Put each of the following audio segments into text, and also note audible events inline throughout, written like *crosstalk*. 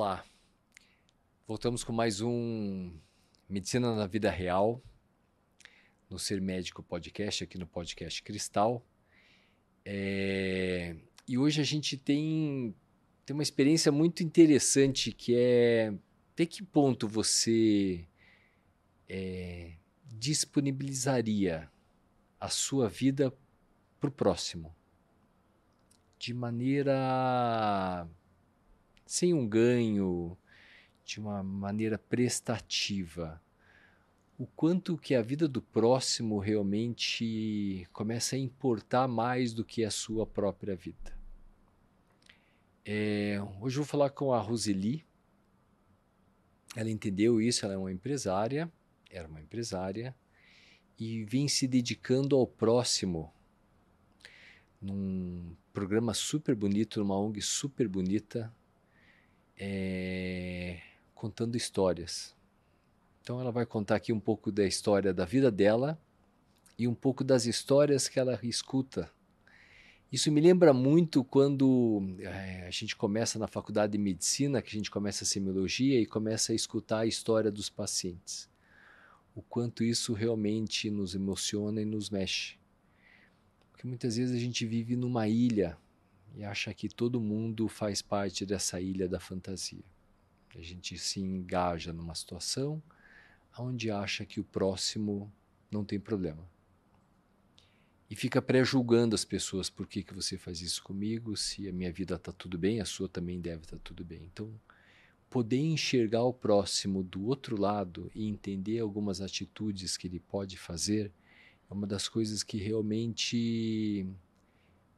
Olá, voltamos com mais um Medicina na Vida Real, no Ser Médico Podcast, aqui no Podcast Cristal. É... E hoje a gente tem, tem uma experiência muito interessante que é até que ponto você é, disponibilizaria a sua vida para o próximo de maneira sem um ganho, de uma maneira prestativa. O quanto que a vida do próximo realmente começa a importar mais do que a sua própria vida. É, hoje eu vou falar com a Roseli. Ela entendeu isso, ela é uma empresária, era uma empresária, e vem se dedicando ao próximo num programa super bonito, numa ONG super bonita, é, contando histórias. Então ela vai contar aqui um pouco da história da vida dela e um pouco das histórias que ela escuta isso me lembra muito quando é, a gente começa na faculdade de medicina, que a gente começa a semiologia e começa a escutar a história dos pacientes. O quanto isso realmente nos emociona e nos mexe. Porque muitas vezes a gente vive numa ilha e acha que todo mundo faz parte dessa ilha da fantasia. A gente se engaja numa situação onde acha que o próximo não tem problema e fica pré-julgando as pessoas por que, que você faz isso comigo, se a minha vida está tudo bem, a sua também deve estar tá tudo bem. Então, poder enxergar o próximo do outro lado e entender algumas atitudes que ele pode fazer é uma das coisas que realmente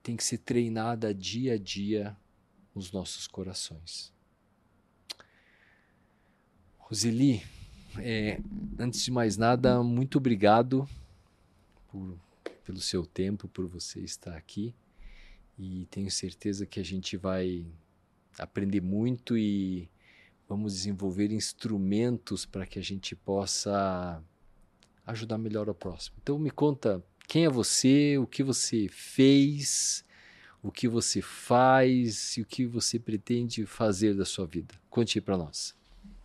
tem que ser treinada dia a dia nos nossos corações. Roseli, é, antes de mais nada, muito obrigado por pelo seu tempo, por você estar aqui. E tenho certeza que a gente vai aprender muito e vamos desenvolver instrumentos para que a gente possa ajudar melhor o próximo. Então me conta quem é você, o que você fez, o que você faz e o que você pretende fazer da sua vida. Conte para nós.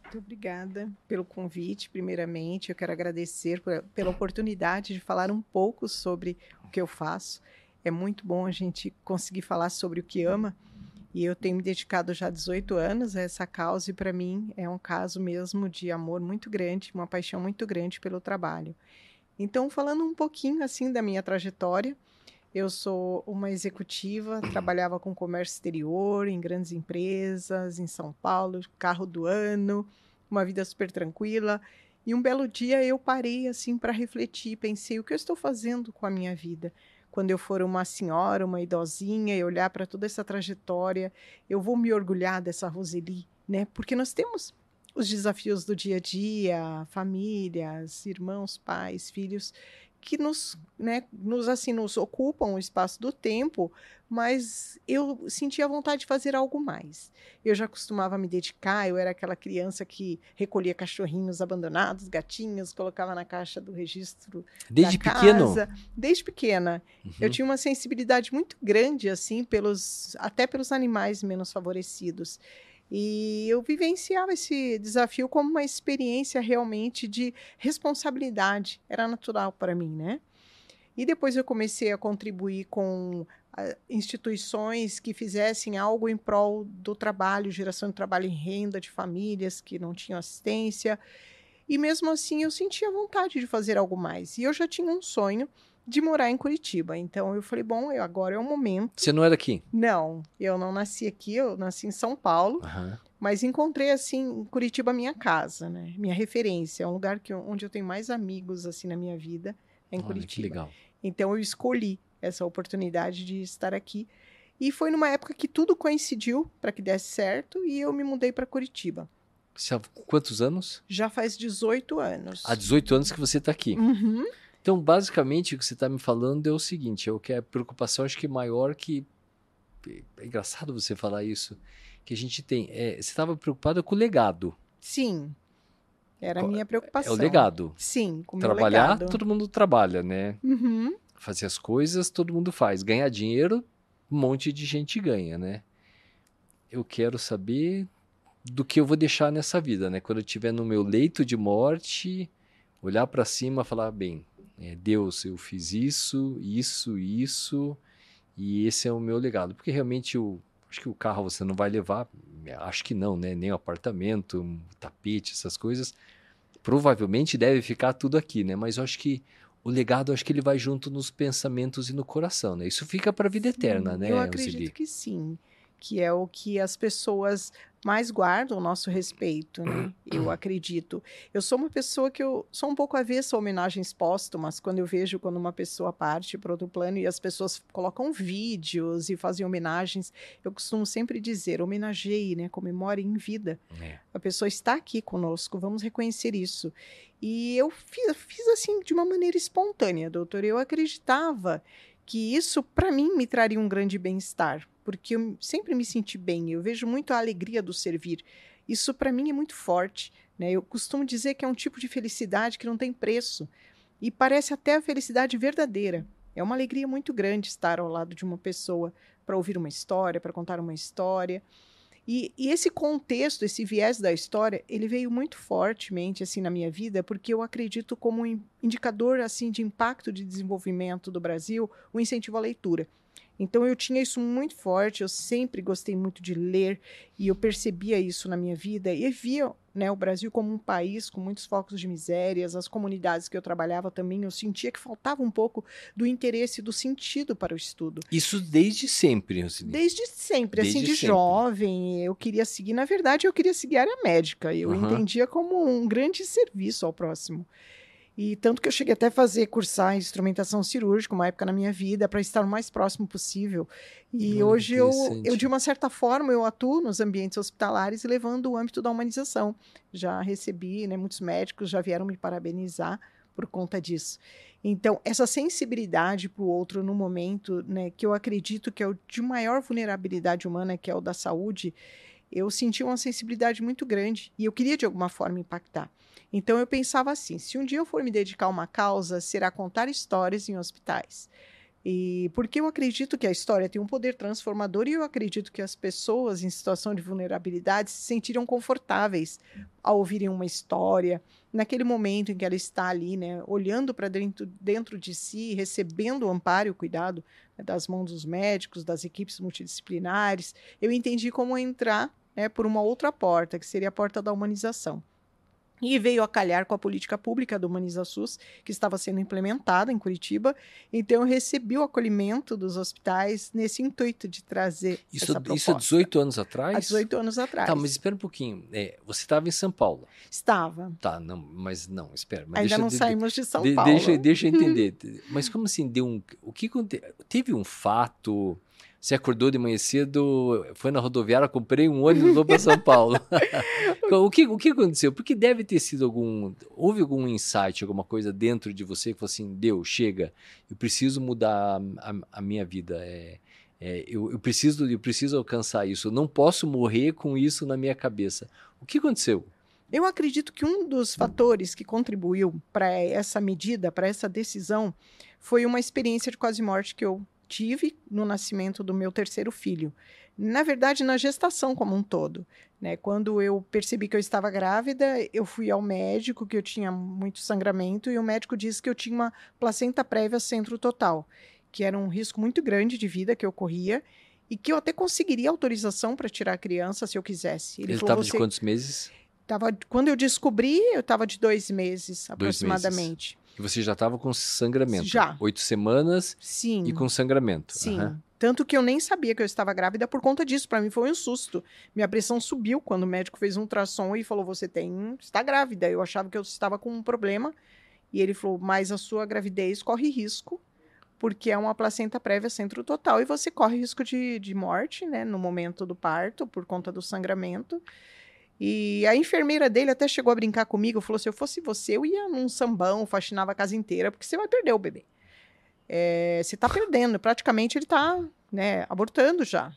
Muito obrigada pelo convite, primeiramente. Eu quero agradecer por, pela oportunidade de falar um pouco sobre o que eu faço. É muito bom a gente conseguir falar sobre o que ama. E eu tenho me dedicado já há 18 anos a essa causa, e para mim é um caso mesmo de amor muito grande, uma paixão muito grande pelo trabalho. Então, falando um pouquinho assim da minha trajetória, eu sou uma executiva, trabalhava com comércio exterior em grandes empresas, em São Paulo, carro do ano, uma vida super tranquila. E um belo dia eu parei assim para refletir, pensei o que eu estou fazendo com a minha vida. Quando eu for uma senhora, uma idosinha e olhar para toda essa trajetória, eu vou me orgulhar dessa Roseli, né? Porque nós temos os desafios do dia a dia, famílias, irmãos, pais, filhos, que nos, né, nos assim nos ocupam o espaço do tempo, mas eu sentia vontade de fazer algo mais. Eu já costumava me dedicar, eu era aquela criança que recolhia cachorrinhos abandonados, gatinhos, colocava na caixa do registro desde da pequeno. Casa. Desde pequena, uhum. eu tinha uma sensibilidade muito grande assim pelos até pelos animais menos favorecidos. E eu vivenciava esse desafio como uma experiência realmente de responsabilidade. Era natural para mim, né? E depois eu comecei a contribuir com uh, instituições que fizessem algo em prol do trabalho, geração de trabalho em renda de famílias que não tinham assistência. E mesmo assim eu sentia vontade de fazer algo mais. E eu já tinha um sonho de morar em Curitiba. Então eu falei, bom, eu, agora é o momento. Você não era aqui? Não, eu não nasci aqui, eu nasci em São Paulo. Uhum. Mas encontrei assim em Curitiba minha casa, né? Minha referência, é um lugar que onde eu tenho mais amigos assim na minha vida, é em Olha, Curitiba. Que legal. Então eu escolhi essa oportunidade de estar aqui. E foi numa época que tudo coincidiu para que desse certo e eu me mudei para Curitiba. Você há quantos anos? Já faz 18 anos. Há 18 anos que você está aqui. Uhum. Então, basicamente, o que você está me falando é o seguinte: é o que é a preocupação, acho que maior que. É engraçado você falar isso. Que a gente tem. É, você estava preocupada com o legado. Sim. Era a minha preocupação. É o legado. Sim, com Trabalhar, legado. todo mundo trabalha, né? Uhum. Fazer as coisas, todo mundo faz. Ganhar dinheiro, um monte de gente ganha, né? Eu quero saber do que eu vou deixar nessa vida, né? Quando eu estiver no meu leito de morte, olhar para cima e falar, bem, é, Deus, eu fiz isso, isso, isso, e esse é o meu legado. Porque realmente o, acho que o carro você não vai levar, acho que não, né? Nem o apartamento, um tapete, essas coisas. Provavelmente deve ficar tudo aqui, né? Mas eu acho que o legado, acho que ele vai junto nos pensamentos e no coração, né? Isso fica para a vida eterna, né? Eu acredito que sim que é o que as pessoas mais guardam o nosso respeito, né? Eu acredito. Eu sou uma pessoa que eu sou um pouco avessa a homenagens póstumas, quando eu vejo quando uma pessoa parte para outro plano e as pessoas colocam vídeos e fazem homenagens, eu costumo sempre dizer, homenageie, né? Comemore em vida. É. A pessoa está aqui conosco, vamos reconhecer isso. E eu fiz, fiz assim de uma maneira espontânea, doutor. Eu acreditava que isso, para mim, me traria um grande bem-estar, porque eu sempre me senti bem, eu vejo muito a alegria do servir. Isso, para mim, é muito forte. Né? Eu costumo dizer que é um tipo de felicidade que não tem preço, e parece até a felicidade verdadeira. É uma alegria muito grande estar ao lado de uma pessoa para ouvir uma história, para contar uma história. E, e, esse contexto, esse viés da história, ele veio muito fortemente assim na minha vida, porque eu acredito como um indicador assim de impacto de desenvolvimento do Brasil, o incentivo à leitura. Então eu tinha isso muito forte, eu sempre gostei muito de ler e eu percebia isso na minha vida e via né, o Brasil como um país com muitos focos de misérias, as comunidades que eu trabalhava também, eu sentia que faltava um pouco do interesse, do sentido para o estudo. Isso desde sempre, Rosine? Desde sempre, desde assim, de sempre. jovem, eu queria seguir, na verdade, eu queria seguir a área médica, eu uhum. entendia como um grande serviço ao próximo. E tanto que eu cheguei até a fazer cursar instrumentação cirúrgica uma época na minha vida para estar o mais próximo possível. E Muito hoje eu, eu, de uma certa forma, eu atuo nos ambientes hospitalares levando o âmbito da humanização. Já recebi, né, muitos médicos já vieram me parabenizar por conta disso. Então, essa sensibilidade para o outro no momento, né, que eu acredito que é o de maior vulnerabilidade humana, que é o da saúde, eu senti uma sensibilidade muito grande e eu queria de alguma forma impactar. Então eu pensava assim: se um dia eu for me dedicar a uma causa, será contar histórias em hospitais. E porque eu acredito que a história tem um poder transformador e eu acredito que as pessoas em situação de vulnerabilidade se sentiram confortáveis ao ouvirem uma história, naquele momento em que ela está ali, né, olhando para dentro, dentro de si, recebendo o amparo e o cuidado né, das mãos dos médicos, das equipes multidisciplinares. Eu entendi como entrar né, por uma outra porta, que seria a porta da humanização. E veio a calhar com a política pública do Humaniza SUS, que estava sendo implementada em Curitiba. Então, eu recebi o acolhimento dos hospitais nesse intuito de trazer isso, essa proposta. Isso há 18 anos atrás? Há 18 anos atrás. Tá, mas espera um pouquinho. É, você estava em São Paulo? Estava. Tá, não, mas não, espera. Mas Ainda não de, saímos de São de, Paulo. Deixa, deixa eu *laughs* entender. mas como assim, deu um... O que Teve um fato você acordou de manhã cedo, foi na rodoviária, comprei um ônibus vou para São Paulo. *laughs* o, que, o que aconteceu? Porque deve ter sido algum. Houve algum insight, alguma coisa dentro de você que falou assim: Deus, chega, eu preciso mudar a, a, a minha vida. É, é, eu, eu, preciso, eu preciso alcançar isso. Eu não posso morrer com isso na minha cabeça. O que aconteceu? Eu acredito que um dos fatores que contribuiu para essa medida, para essa decisão, foi uma experiência de quase morte que eu tive no nascimento do meu terceiro filho. Na verdade, na gestação como um todo. Né? Quando eu percebi que eu estava grávida, eu fui ao médico, que eu tinha muito sangramento, e o médico disse que eu tinha uma placenta prévia centro total, que era um risco muito grande de vida que ocorria e que eu até conseguiria autorização para tirar a criança se eu quisesse. Ele estava de quantos meses? Tava, quando eu descobri, eu estava de dois meses dois aproximadamente. Meses. E você já estava com sangramento? Já. Oito semanas Sim. e com sangramento. Sim. Uhum. Tanto que eu nem sabia que eu estava grávida por conta disso. Para mim foi um susto. Minha pressão subiu quando o médico fez um ultrassom e falou: Você tem. está grávida. Eu achava que eu estava com um problema. E ele falou: Mas a sua gravidez corre risco, porque é uma placenta prévia centro total. E você corre risco de, de morte, né? No momento do parto, por conta do sangramento. E a enfermeira dele até chegou a brincar comigo, falou: se eu fosse você, eu ia num sambão, faxinava a casa inteira, porque você vai perder o bebê. É, você está perdendo, praticamente ele está né, abortando já.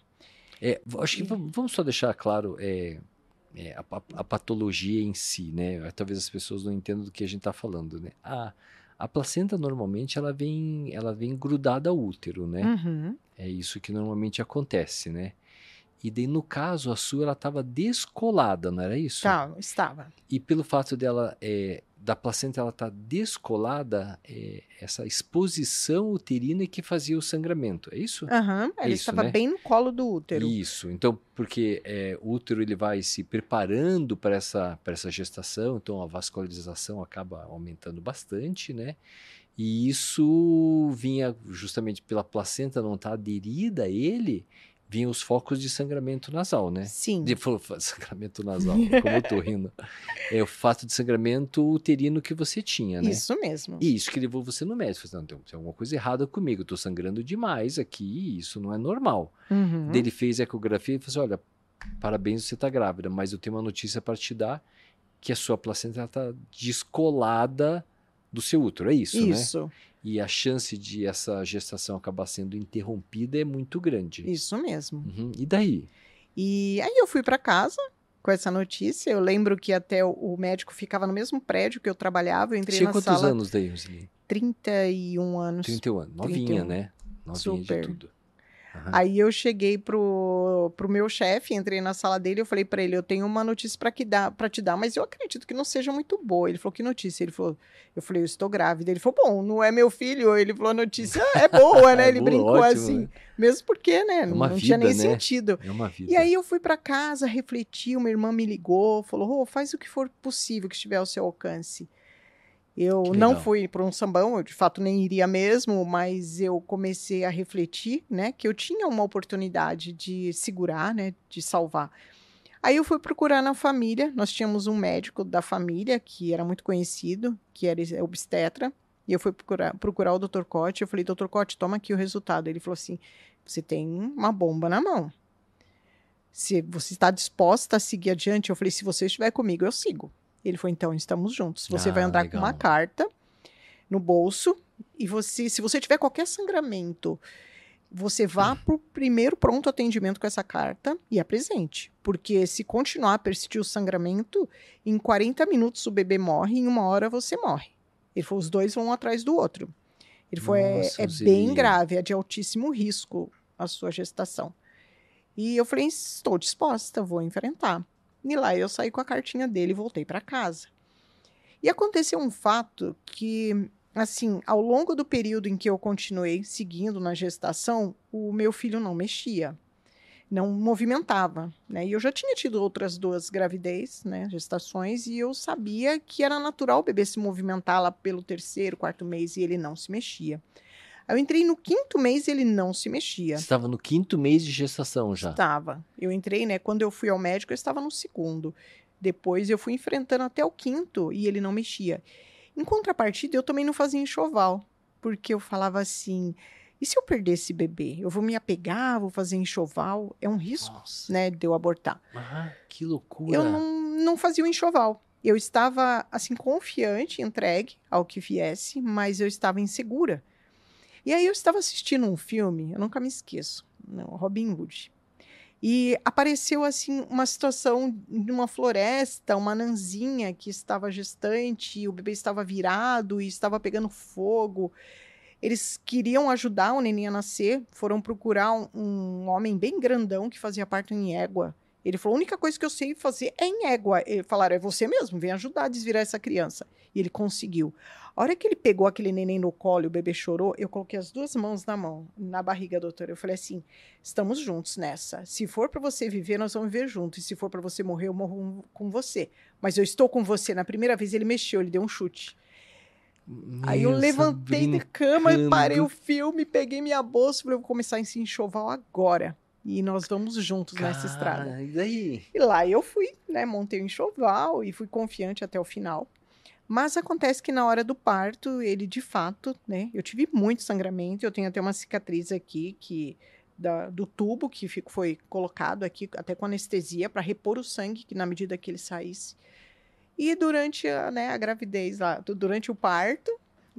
É, acho que vamos só deixar claro é, é, a, a, patologia em si, né? Talvez as pessoas não entendam do que a gente está falando, né? A, a placenta normalmente ela vem, ela vem grudada ao útero, né? Uhum. É isso que normalmente acontece, né? E daí, no caso, a sua ela estava descolada, não era isso? Tá, estava. E pelo fato dela é, da placenta ela estar tá descolada, é, essa exposição uterina que fazia o sangramento, é isso? Aham, uhum, ela estava né? bem no colo do útero. Isso, então, porque é, o útero ele vai se preparando para essa, essa gestação, então a vascularização acaba aumentando bastante, né? E isso vinha justamente pela placenta não estar tá aderida a ele, vinham os focos de sangramento nasal, né? Sim. De, *laughs* sangramento nasal, como eu tô rindo. É o fato de sangramento uterino que você tinha, né? Isso mesmo. E isso que levou você no médico. Você não, tem, alguma coisa errada comigo, eu tô sangrando demais aqui, isso não é normal. Uhum. Ele fez a ecografia e falou assim, olha, parabéns, você tá grávida, mas eu tenho uma notícia para te dar, que a sua placenta está descolada do seu útero, é isso, isso. né? Isso e a chance de essa gestação acabar sendo interrompida é muito grande. Isso mesmo. Uhum. E daí? E aí eu fui para casa com essa notícia. Eu lembro que até o médico ficava no mesmo prédio que eu trabalhava. Eu entrei Tinha na quantos sala... anos daí, Roseli? 31 anos. 31 anos. Novinha, 31. né? Novinha Super. de tudo. Uhum. Aí eu cheguei pro, pro meu chefe, entrei na sala dele, eu falei para ele, eu tenho uma notícia para dar, para te dar, mas eu acredito que não seja muito boa. Ele falou que notícia? Ele falou, eu falei, eu estou grávida. Ele falou, bom, não é meu filho. Ele falou, a notícia é boa, né? *laughs* Ele é boa, brincou ótimo, assim, né? mesmo porque, né? É não, vida, tinha nem né? sentido. É uma vida. E aí eu fui para casa, refleti, uma irmã me ligou, falou, oh, faz o que for possível que estiver ao seu alcance. Eu não fui para um sambão, eu de fato nem iria mesmo, mas eu comecei a refletir, né, que eu tinha uma oportunidade de segurar, né, de salvar. Aí eu fui procurar na família, nós tínhamos um médico da família que era muito conhecido, que era obstetra, e eu fui procurar, procurar o Dr. Cote, eu falei, Dr. Cote, toma aqui o resultado. Ele falou assim, você tem uma bomba na mão. Se você está disposta a seguir adiante, eu falei, se você estiver comigo, eu sigo. Ele falou: então estamos juntos. Você ah, vai andar legal. com uma carta no bolso e você, se você tiver qualquer sangramento, você vá *laughs* para o primeiro pronto atendimento com essa carta e apresente. Porque se continuar a persistir o sangramento, em 40 minutos o bebê morre e em uma hora você morre. Ele falou: os dois vão atrás do outro. Ele falou: é, é bem grave, é de altíssimo risco a sua gestação. E eu falei: estou disposta, vou enfrentar. E lá eu saí com a cartinha dele e voltei para casa. E aconteceu um fato que, assim, ao longo do período em que eu continuei seguindo na gestação, o meu filho não mexia, não movimentava, né? E eu já tinha tido outras duas gravidez, né, gestações, e eu sabia que era natural o bebê se movimentar lá pelo terceiro, quarto mês e ele não se mexia. Eu entrei no quinto mês e ele não se mexia. Estava no quinto mês de gestação já? Estava. Eu entrei, né? Quando eu fui ao médico, eu estava no segundo. Depois eu fui enfrentando até o quinto e ele não mexia. Em contrapartida, eu também não fazia enxoval, porque eu falava assim: e se eu perder esse bebê? Eu vou me apegar, vou fazer enxoval? É um risco, Nossa. né, de eu abortar. Ah, que loucura. Eu não, não fazia o enxoval. Eu estava, assim, confiante, entregue ao que viesse, mas eu estava insegura. E aí eu estava assistindo um filme, eu nunca me esqueço, não, Robin Hood. E apareceu assim uma situação de uma floresta, uma nanzinha que estava gestante, o bebê estava virado e estava pegando fogo. Eles queriam ajudar o neném a nascer, foram procurar um, um homem bem grandão que fazia parte em égua. Ele falou: a única coisa que eu sei fazer é em égua. Ele falaram: é você mesmo, vem ajudar a desvirar essa criança. E ele conseguiu. A hora que ele pegou aquele neném no colo e o bebê chorou, eu coloquei as duas mãos na mão, na barriga, doutora. Eu falei assim: estamos juntos nessa. Se for para você viver, nós vamos viver juntos. E se for para você morrer, eu morro com você. Mas eu estou com você. Na primeira vez ele mexeu, ele deu um chute. Aí eu levantei da cama, parei o filme, peguei minha bolsa e falei: vou começar esse enxoval agora. E nós vamos juntos Cara, nessa estrada. E daí? E lá eu fui, né? Montei o enxoval e fui confiante até o final. Mas acontece que na hora do parto, ele de fato, né? Eu tive muito sangramento, eu tenho até uma cicatriz aqui que da, do tubo que fico, foi colocado aqui, até com anestesia, para repor o sangue, que na medida que ele saísse. E durante a, né, a gravidez, lá, durante o parto,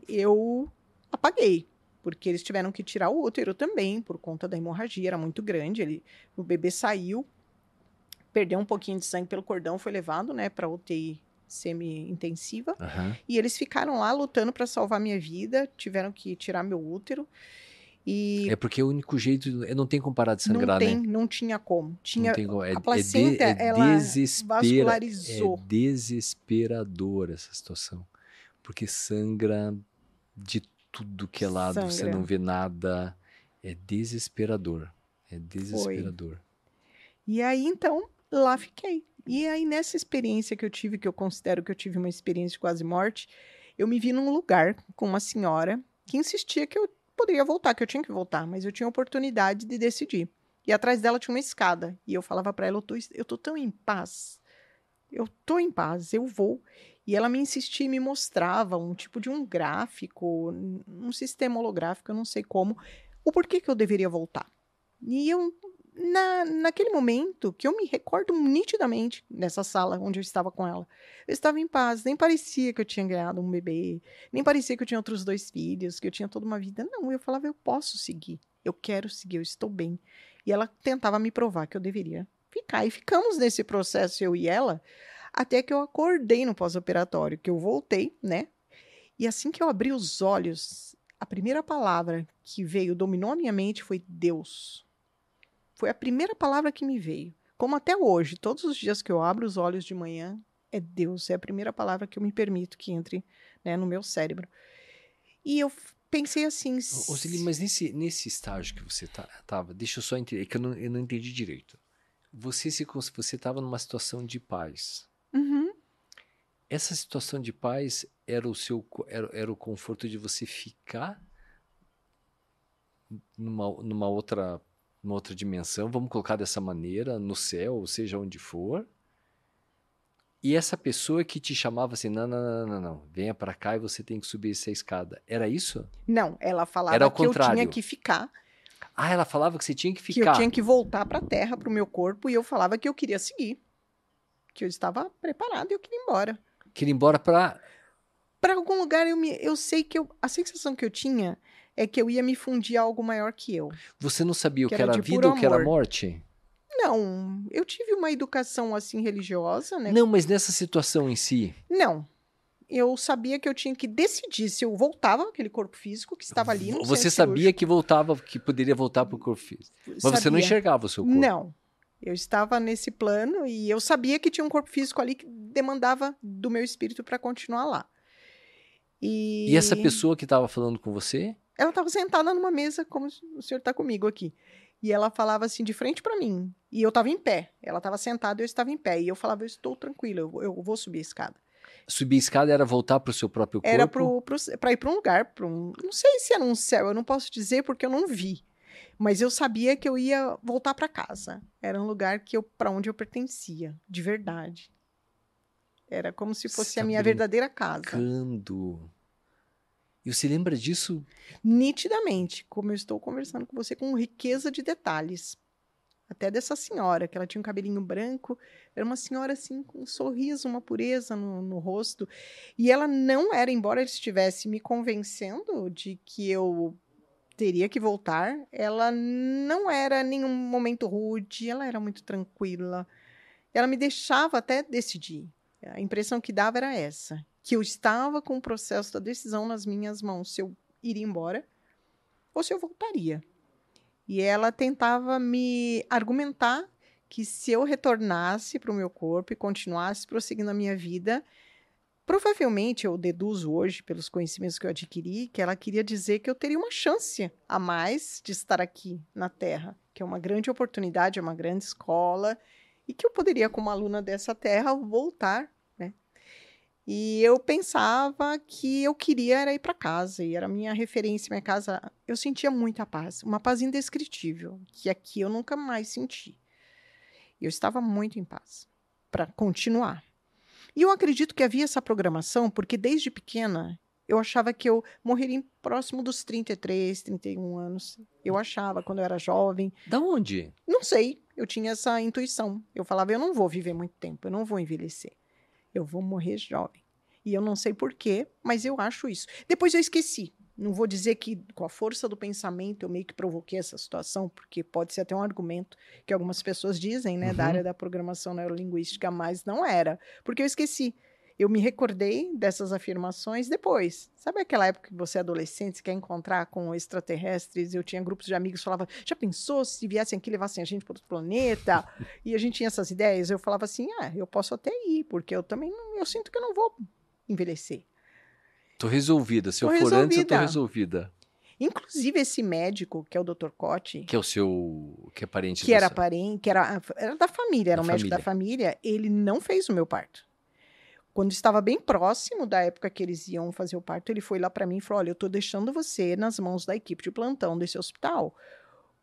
eu apaguei porque eles tiveram que tirar o útero também, por conta da hemorragia, era muito grande. Ele, o bebê saiu, perdeu um pouquinho de sangue pelo cordão, foi levado né, para UTI semi-intensiva. Uhum. E eles ficaram lá lutando para salvar minha vida, tiveram que tirar meu útero. E É porque o único jeito. Não tem como parar de sangrar, não tem, né? não tinha como. Tinha não como. É, a placenta, é, de, é ela vascularizou. É desesperador essa situação. Porque sangra de tudo que é lado, você Sangra. não vê nada. É desesperador. É desesperador. E aí, então, lá fiquei. E aí, nessa experiência que eu tive, que eu considero que eu tive uma experiência de quase morte, eu me vi num lugar com uma senhora que insistia que eu poderia voltar, que eu tinha que voltar, mas eu tinha a oportunidade de decidir. E atrás dela tinha uma escada. E eu falava para ela, eu tô, eu tô tão em paz. Eu tô em paz, eu vou. E ela me insistia e me mostrava um tipo de um gráfico, um sistema holográfico, eu não sei como, o porquê que eu deveria voltar. E eu, na, naquele momento, que eu me recordo nitidamente nessa sala onde eu estava com ela, eu estava em paz, nem parecia que eu tinha ganhado um bebê, nem parecia que eu tinha outros dois filhos, que eu tinha toda uma vida. Não, eu falava, eu posso seguir, eu quero seguir, eu estou bem. E ela tentava me provar que eu deveria ficar. E ficamos nesse processo, eu e ela, até que eu acordei no pós-operatório, que eu voltei, né? E assim que eu abri os olhos, a primeira palavra que veio, dominou a minha mente, foi Deus. Foi a primeira palavra que me veio. Como até hoje, todos os dias que eu abro os olhos de manhã, é Deus. É a primeira palavra que eu me permito que entre né, no meu cérebro. E eu pensei assim. Ô, mas nesse, nesse estágio que você tá, tava, deixa eu só entender, que eu não, eu não entendi direito. Você se você estava numa situação de paz. Uhum. Essa situação de paz era o seu era, era o conforto de você ficar numa, numa outra numa outra dimensão, vamos colocar dessa maneira, no céu, ou seja onde for. E essa pessoa que te chamava assim, não, não, não, não, não, venha para cá e você tem que subir essa escada. Era isso? Não, ela falava Era ao que eu tinha contrário. que ficar, Ah, ela falava que você tinha que que ficar. eu tinha que voltar para a terra, para o meu corpo, e eu falava que eu queria seguir. Que eu estava preparada e eu queria ir embora. Queria ir embora para Para algum lugar eu me, eu sei que eu, a sensação que eu tinha é que eu ia me fundir a algo maior que eu. Você não sabia o Que que era era vida ou o que era morte? Não, eu tive uma educação assim religiosa, né? Não, mas nessa situação em si, Não. Eu sabia que eu tinha que decidir se eu voltava aquele corpo físico que estava ali no você sabia que voltava, que poderia voltar para o corpo físico. Mas você não Sabia. enxergava o seu corpo. Não. Eu estava nesse plano e eu sabia que tinha um corpo físico ali que demandava do meu espírito para continuar lá. E, E essa pessoa que estava falando com você, ela estava sentada numa mesa como o senhor está comigo aqui. E ela falava assim de frente para mim. E eu estava em pé. Ela estava sentada e eu estava em pé. E eu falava, eu estou tranquila, eu, vou- eu vou subir a escada. subir a escada era voltar para o seu próprio corpo? Era para ir para um lugar, para um, não sei se era um céu, eu não posso dizer porque eu não vi. Mas eu sabia que eu ia voltar para casa. Era um lugar que eu para onde eu pertencia, de verdade. Era como se fosse a minha verdadeira casa. E você lembra disso? Nitidamente, como eu estou conversando com você com riqueza de detalhes. Até dessa senhora, que ela tinha um cabelinho branco, era uma senhora assim, com um sorriso, uma pureza no, no rosto. E ela não era, embora ela estivesse me convencendo de que eu teria que voltar, ela não era nenhum momento rude, ela era muito tranquila. Ela me deixava até decidir. A impressão que dava era essa, que eu estava com o processo da decisão nas minhas mãos, se eu iria embora ou se eu voltaria. E ela tentava me argumentar que se eu retornasse para o meu corpo e continuasse prosseguindo a minha vida, provavelmente eu deduzo hoje, pelos conhecimentos que eu adquiri, que ela queria dizer que eu teria uma chance a mais de estar aqui na Terra, que é uma grande oportunidade, é uma grande escola, e que eu poderia, como aluna dessa Terra, voltar, né? E eu pensava que eu queria era ir para casa, e era a minha referência, minha casa. Eu sentia muita paz, uma paz indescritível, que aqui eu nunca mais senti. Eu estava muito em paz para continuar. E eu acredito que havia essa programação, porque desde pequena eu achava que eu morreria próximo dos 33, 31 anos. Eu achava quando eu era jovem. Da onde? Não sei, eu tinha essa intuição. Eu falava, eu não vou viver muito tempo, eu não vou envelhecer. Eu vou morrer jovem. E eu não sei porquê, mas eu acho isso. Depois eu esqueci. Não vou dizer que com a força do pensamento eu meio que provoquei essa situação, porque pode ser até um argumento que algumas pessoas dizem, né, da Uhum. área da programação neurolinguística, mas não era, porque eu esqueci. Eu me recordei dessas afirmações depois. Sabe aquela época que você é adolescente, você quer encontrar com extraterrestres? Eu tinha grupos de amigos que falavam, já pensou se viessem aqui e levassem a gente para outro planeta? *laughs* e a gente tinha essas ideias. Eu falava assim, ah, eu posso até ir, porque eu também, eu sinto que eu não vou envelhecer. Tô resolvida. Se tô eu for resolvida. antes, eu tô resolvida. Inclusive, esse médico, que é o Dr. Cotti. Que é o seu. Que é parente Que era parente, que era, era da família, era da um família. médico da família. Ele não fez o meu parto. Quando estava bem próximo da época que eles iam fazer o parto, ele foi lá para mim e falou: Olha, eu tô deixando você nas mãos da equipe de plantão desse hospital.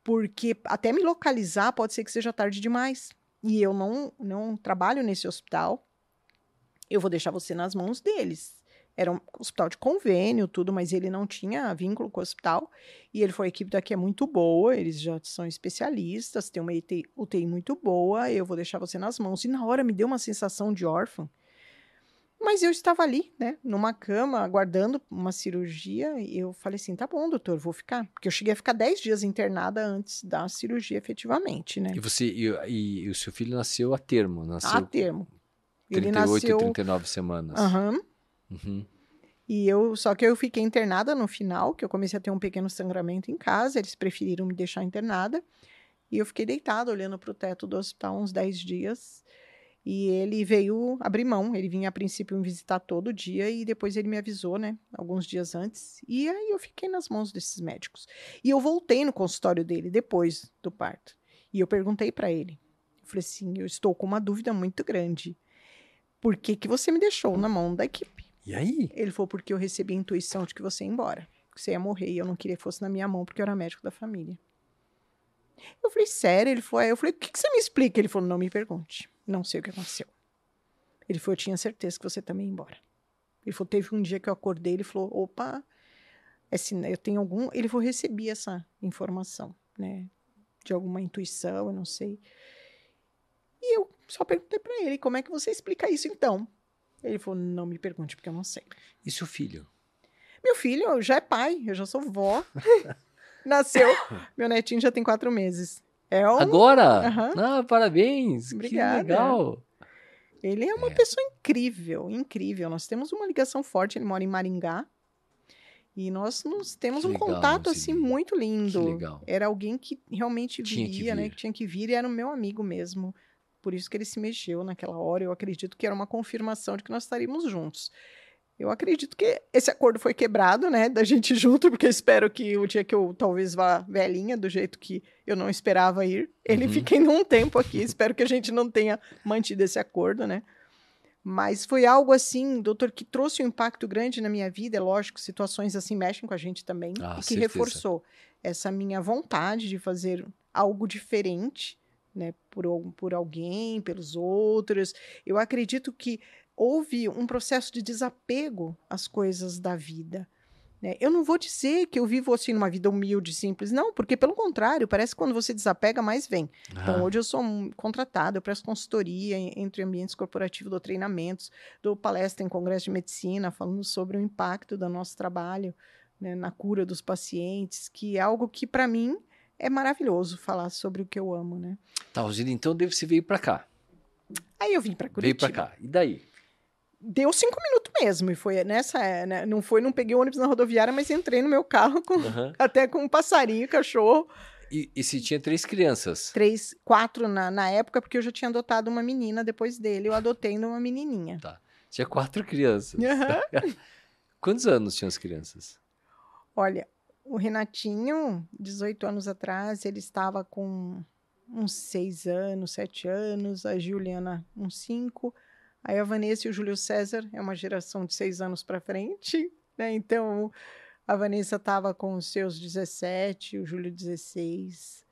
Porque até me localizar pode ser que seja tarde demais. E eu não, não trabalho nesse hospital. Eu vou deixar você nas mãos deles era um hospital de convênio, tudo, mas ele não tinha vínculo com o hospital. E ele foi: a equipe daqui é muito boa, eles já são especialistas, tem uma UTI, muito boa, eu vou deixar você nas mãos. E na hora me deu uma sensação de órfã. Mas eu estava ali, né, numa cama, aguardando uma cirurgia, e eu falei assim: tá bom, doutor, vou ficar. Porque eu cheguei a ficar 10 dias internada antes da cirurgia, efetivamente, né. E você, e, e, e o seu filho nasceu a termo? Nasceu a termo. 38 ele nasceu... e 39 semanas. Aham. Uhum. Uhum. E eu, só que eu fiquei internada no final, que eu comecei a ter um pequeno sangramento em casa, eles preferiram me deixar internada. E eu fiquei deitada olhando para o teto do hospital uns 10 dias. E ele veio abrir mão, ele vinha a princípio me visitar todo dia e depois ele me avisou, né, alguns dias antes. E aí eu fiquei nas mãos desses médicos. E eu voltei no consultório dele depois do parto. E eu perguntei para ele. Eu falei assim, eu estou com uma dúvida muito grande. Por que que você me deixou na mão da equipe? E aí? Ele falou, porque eu recebi a intuição de que você ia embora. Que você ia morrer e eu não queria que fosse na minha mão, porque eu era médico da família. Eu falei, sério? Ele falou, é. Eu falei, o que, que você me explica? Ele falou, não me pergunte. Não sei o que aconteceu. Ele falou, eu tinha certeza que você também ia embora. Ele falou, teve um dia que eu acordei, ele falou, opa, esse, eu tenho algum... Ele falou, recebi essa informação, né? De alguma intuição, eu não sei. E eu só perguntei para ele, como é que você explica isso então? Ele falou: não me pergunte, porque eu não sei. E seu filho? Meu filho já é pai, eu já sou vó. *laughs* Nasceu, meu netinho já tem quatro meses. É um... Agora? Uhum. Ah, parabéns! Obrigada. Que legal! Ele é uma é. pessoa incrível, incrível. Nós temos uma ligação forte, ele mora em Maringá. E nós nos temos que um legal, contato assim muito lindo. Era alguém que realmente tinha viria, que né? Que tinha que vir e era o meu amigo mesmo por isso que ele se mexeu naquela hora. Eu acredito que era uma confirmação de que nós estaríamos juntos. Eu acredito que esse acordo foi quebrado, né, da gente *laughs* junto, porque espero que o dia que eu talvez vá velhinha, do jeito que eu não esperava ir, ele uhum. fique um tempo aqui. espero que a gente não tenha mantido esse acordo, né. Mas foi algo assim, doutor, que trouxe um impacto grande na minha vida. É lógico, situações assim mexem com a gente também, ah, e que certeza. reforçou essa minha vontade de fazer algo diferente né, por, por alguém, pelos outros. Eu acredito que houve um processo de desapego às coisas da vida. Né? Eu não vou dizer que eu vivo assim numa vida humilde, simples, não, porque pelo contrário, parece que quando você desapega, mais vem. Ah. Então, hoje eu sou um contratado, eu presto consultoria entre ambientes corporativos, dou treinamentos, dou palestra em congresso de medicina, falando sobre o impacto do nosso trabalho né, na cura dos pacientes, que é algo que, para mim, é maravilhoso falar sobre o que eu amo, né? Tá, Rosina, então deve se veio para cá. Aí eu vim para Curitiba. Veio para cá. E daí? Deu cinco minutos mesmo, e foi nessa, né, não foi, não peguei o ônibus na rodoviária, mas entrei no meu carro com, uhum. *laughs* até com um passarinho, cachorro. E, e se tinha três crianças? Três, quatro na, na época, porque eu já tinha adotado uma menina depois dele, eu adotei uma menininha. Tá, tinha quatro crianças. Uhum. *laughs* Quantos anos tinham as crianças? Olha, o Renatinho, 18 anos atrás, ele estava com uns 6 anos, 7 anos, a Juliana uns 5, aí a Vanessa e o Júlio César é uma geração de 6 anos para frente, né? Então, a Vanessa estava com os seus 17, o Júlio 16,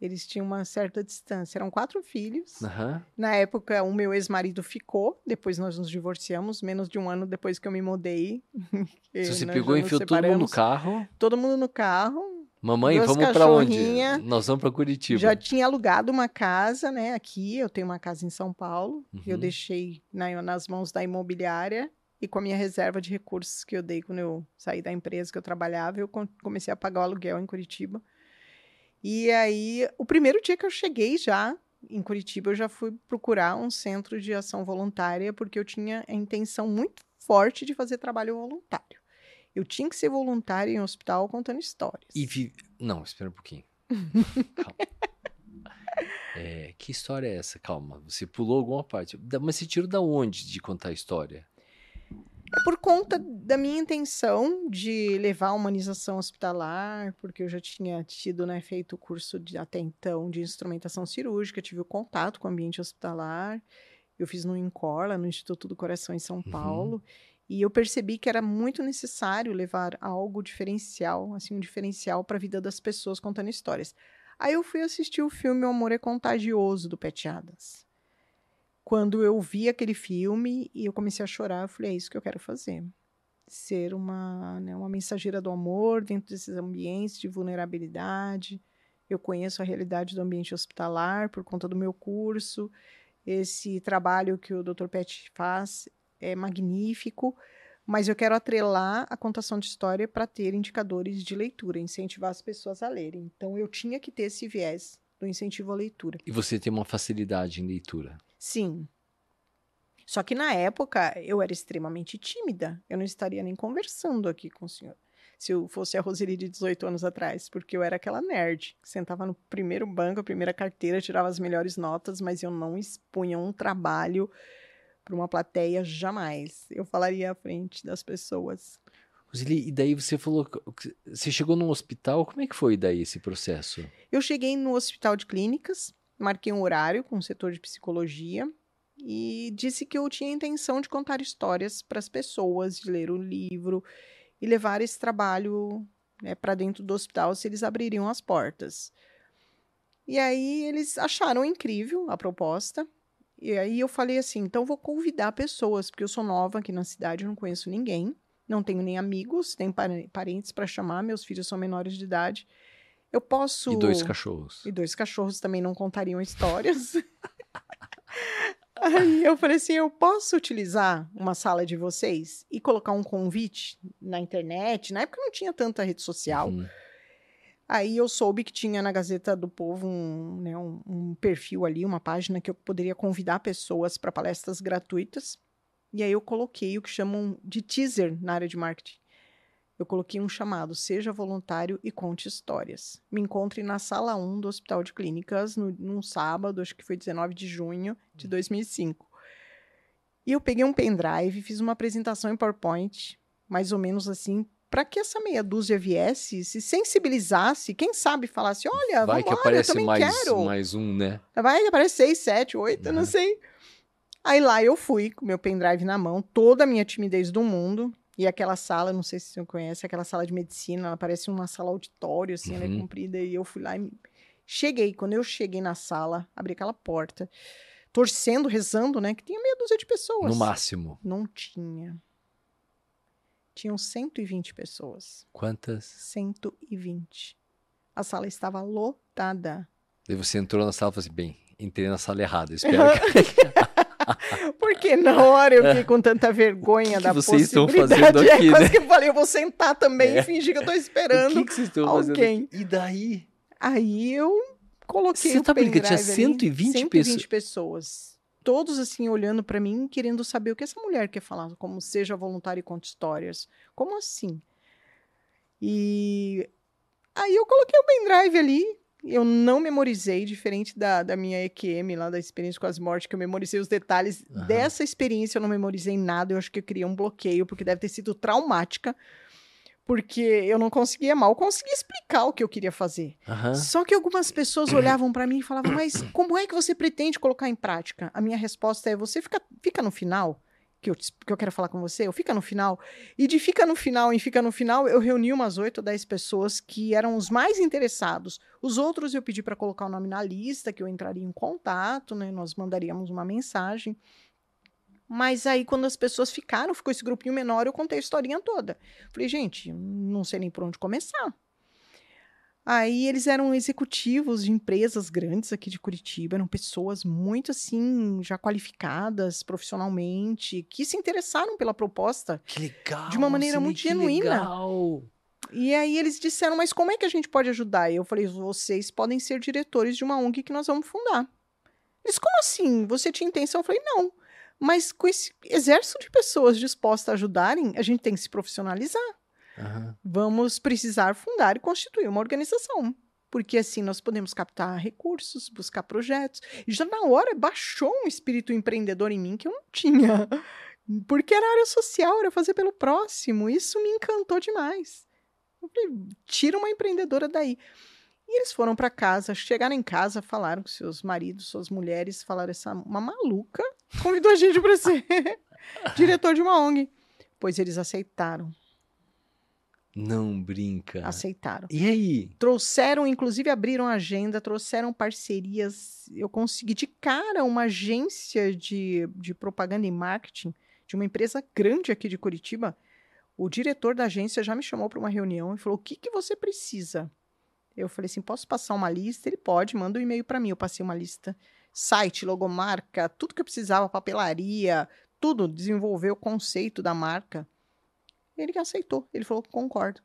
eles tinham uma certa distância. Eram quatro filhos. Uhum. Na época, o meu ex-marido ficou. Depois nós nos divorciamos, menos de um ano depois que eu me mudei. *laughs* Você pegou e enfiou todo mundo no carro? Todo mundo no carro. Mamãe, vamos para onde? Nós vamos para Curitiba. Já tinha alugado uma casa, né? Aqui, eu tenho uma casa em São Paulo. Uhum. Eu deixei na, nas mãos da imobiliária e com a minha reserva de recursos que eu dei quando eu saí da empresa que eu trabalhava, eu comecei a pagar o aluguel em Curitiba. E aí, o primeiro dia que eu cheguei já, em Curitiba eu já fui procurar um centro de ação voluntária porque eu tinha a intenção muito forte de fazer trabalho voluntário. Eu tinha que ser voluntária em um hospital contando histórias. E vi... Não, espera um pouquinho. Calma. *laughs* É, que história é essa? Calma, você pulou alguma parte. Mas você tirou da onde de contar a história? É por conta da minha intenção de levar a humanização hospitalar, porque eu já tinha tido, né, feito o curso de, até então de instrumentação cirúrgica, tive o contato com o ambiente hospitalar, eu fiz no INCOR, lá no Instituto do Coração em São uhum. E eu percebi que era muito necessário levar algo diferencial, assim, um diferencial para a vida das pessoas contando histórias. Aí eu fui assistir o filme O Amor é Contagioso, do Pat Adams. Quando eu vi aquele filme e eu comecei a chorar, eu falei, é isso que eu quero fazer. Ser uma, né, uma mensageira do amor dentro desses ambientes de vulnerabilidade. Eu conheço a realidade do ambiente hospitalar por conta do meu curso. Esse trabalho que o Dr. Pet faz é magnífico, mas eu quero atrelar a contação de história para ter indicadores de leitura, incentivar as pessoas a lerem. Então eu tinha que ter esse viés do incentivo à leitura. E você tem uma facilidade em leitura? Sim. Só que na época eu era extremamente tímida. Eu não estaria nem conversando aqui com o senhor. Se eu fosse a Roseli de 18 anos atrás, porque eu era aquela nerd que sentava no primeiro banco, a primeira carteira, tirava as melhores notas, mas eu não expunha um trabalho para uma plateia jamais. Eu falaria à frente das pessoas. Roseli, e daí você falou que você chegou num hospital, como é que foi daí esse processo? Eu cheguei no hospital de clínicas, marquei um horário com o setor de psicologia e disse que eu tinha a intenção de contar histórias para as pessoas, de ler o livro e levar esse trabalho né, para dentro do hospital se eles abririam as portas. E aí eles acharam incrível a proposta e aí eu falei assim: então vou convidar pessoas, porque eu sou nova aqui na cidade, não conheço ninguém, não tenho nem amigos, nem parentes para chamar, meus filhos são menores de idade. Eu posso. E dois cachorros. E dois cachorros também não contariam histórias. *laughs* Aí eu falei assim: eu posso utilizar uma sala de vocês e colocar um convite na internet? Na época não tinha tanta rede social. Uhum. Aí eu soube que tinha na Gazeta do Povo um, né, um, um perfil ali, uma página que eu poderia convidar pessoas para palestras gratuitas. E aí eu coloquei o que chamam de teaser na área de marketing. Eu coloquei um chamado Seja Voluntário e Conte Histórias. Me encontre na sala 1 do Hospital de Clínicas, no, num sábado, acho que foi 19 de junho de 2005. E eu peguei um pendrive, fiz uma apresentação em PowerPoint, mais ou menos assim, para que essa meia dúzia viesse, se sensibilizasse, quem sabe falasse, olha, vai que aparece mais, quero. mais um, né? Vai que aparece seis, sete, oito, uhum. não sei. Aí lá eu fui, com meu pendrive na mão, toda a minha timidez do mundo, e aquela sala, não sei se você conhece, aquela sala de medicina, ela parece uma sala auditório, assim, uhum. ela é uhum. comprida, e eu fui lá e cheguei. Quando eu cheguei na sala, abri aquela porta, torcendo, rezando, né, que tinha meia dúzia de pessoas. No máximo. Não tinha tinham 120 pessoas. Quantas? 120. A sala estava lotada. E você entrou na sala e falou assim: bem, entrei na sala errada, espero *laughs* que. Porque na hora eu fiquei com tanta vergonha que da vocês estão fazendo *laughs* é, aqui, é, quase né? que eu falei, eu vou sentar também é. e fingir que eu tô esperando. *laughs* O que, que vocês estão alguém. fazendo? Aqui? E daí? Aí eu coloquei Você tá brincando? Tinha 120, 120 pessoas. pessoas todos assim olhando para mim, querendo saber o que essa mulher quer falar, como seja voluntária e conta histórias. Como assim? E aí eu coloquei o pendrive ali, eu não memorizei, diferente da, da minha EQM lá, da experiência com as mortes, que eu memorizei os detalhes uhum. dessa experiência, eu não memorizei nada, eu acho que eu criei um bloqueio, porque deve ter sido traumática porque eu não conseguia mal conseguia explicar o que eu queria fazer. Uhum. Só que algumas pessoas olhavam para mim e falavam: Mas como é que você pretende colocar em prática? A minha resposta é: Você fica, fica no final. Que eu, que eu quero falar com você, eu fica no final. E de fica no final em fica no final, eu reuni umas oito ou dez pessoas que eram os mais interessados. Os outros eu pedi para colocar o nome na lista, que eu entraria em contato, né? Nós mandaríamos uma mensagem. Mas aí, quando as pessoas ficaram, ficou esse grupinho menor, eu contei a historinha toda. Falei, gente, não sei nem por onde começar. Aí eles eram executivos de empresas grandes aqui de Curitiba, eram pessoas muito assim, já qualificadas profissionalmente, que se interessaram pela proposta. Que legal! De uma maneira muito genuína. Legal. E aí eles disseram, mas como é que a gente pode ajudar? E eu falei, vocês podem ser diretores de uma ONG que nós vamos fundar. Eles, como assim? Você tinha intenção? Eu falei, não. Mas com esse exército de pessoas dispostas a ajudarem, a gente tem que se profissionalizar. Aham. Vamos precisar fundar e constituir uma organização. Porque assim nós podemos captar recursos, buscar projetos. E já na hora baixou um espírito empreendedor em mim que eu não tinha. *laughs* Porque era área social, era fazer pelo próximo. Isso me encantou demais. Eu falei, tira uma empreendedora daí. E eles foram para casa, chegaram em casa, falaram com seus maridos, suas mulheres, falaram essa uma maluca convidou a gente para ser *laughs* diretor de uma ONG. Pois eles aceitaram, Não brinca. aceitaram. E aí? Trouxeram, inclusive abriram agenda, trouxeram parcerias. Eu consegui de cara uma agência de, de propaganda e marketing de uma empresa grande aqui de Curitiba. O diretor da agência já me chamou para uma reunião e falou: O que, que você precisa? Eu falei assim: Posso passar uma lista? Ele pode, manda um e-mail para mim. Eu passei uma lista: site, logomarca, tudo que eu precisava, papelaria, tudo. Desenvolver o conceito da marca. Ele aceitou. Ele falou: Concordo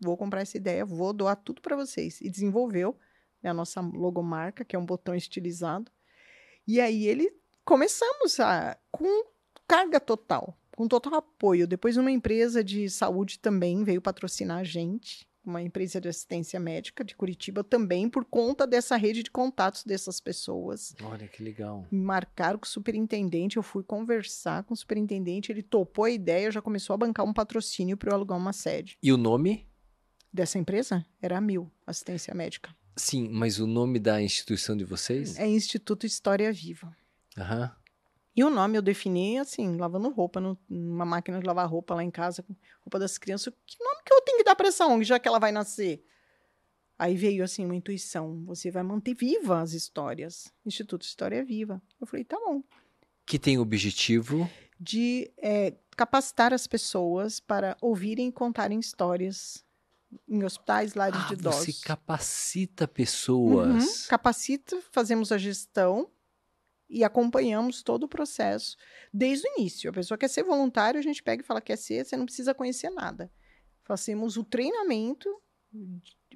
vou comprar essa ideia, vou doar tudo para vocês. E desenvolveu né, a nossa logomarca, que é um botão estilizado. E aí ele começamos a com carga total, com total apoio. Depois uma empresa de saúde também veio patrocinar a gente, uma empresa de assistência médica de Curitiba também por conta dessa rede de contatos dessas pessoas. Olha que legal. Me marcaram com o superintendente, eu fui conversar com o superintendente, ele topou a ideia, já começou a bancar um patrocínio para eu alugar uma sede. E o nome? Dessa empresa era a Mil, assistência médica. Sim, mas o nome da instituição de vocês? É Instituto História Viva. Aham. E o nome eu defini assim, lavando roupa, numa máquina de lavar roupa lá em casa, roupa das crianças. Que nome que eu tenho que dar para essa ONG, já que ela vai nascer? Aí veio assim uma intuição: você vai manter viva as histórias. Instituto História Viva. Eu falei, tá bom. Que tem o objetivo. De é, capacitar as pessoas para ouvirem e contarem histórias em hospitais, lares Ah, de idosos. você capacita Uhum, pessoas. Capacita, fazemos a gestão e acompanhamos todo o processo desde o início. A pessoa quer ser voluntário, a gente pega e fala quer ser, você não precisa conhecer nada. Fazemos o treinamento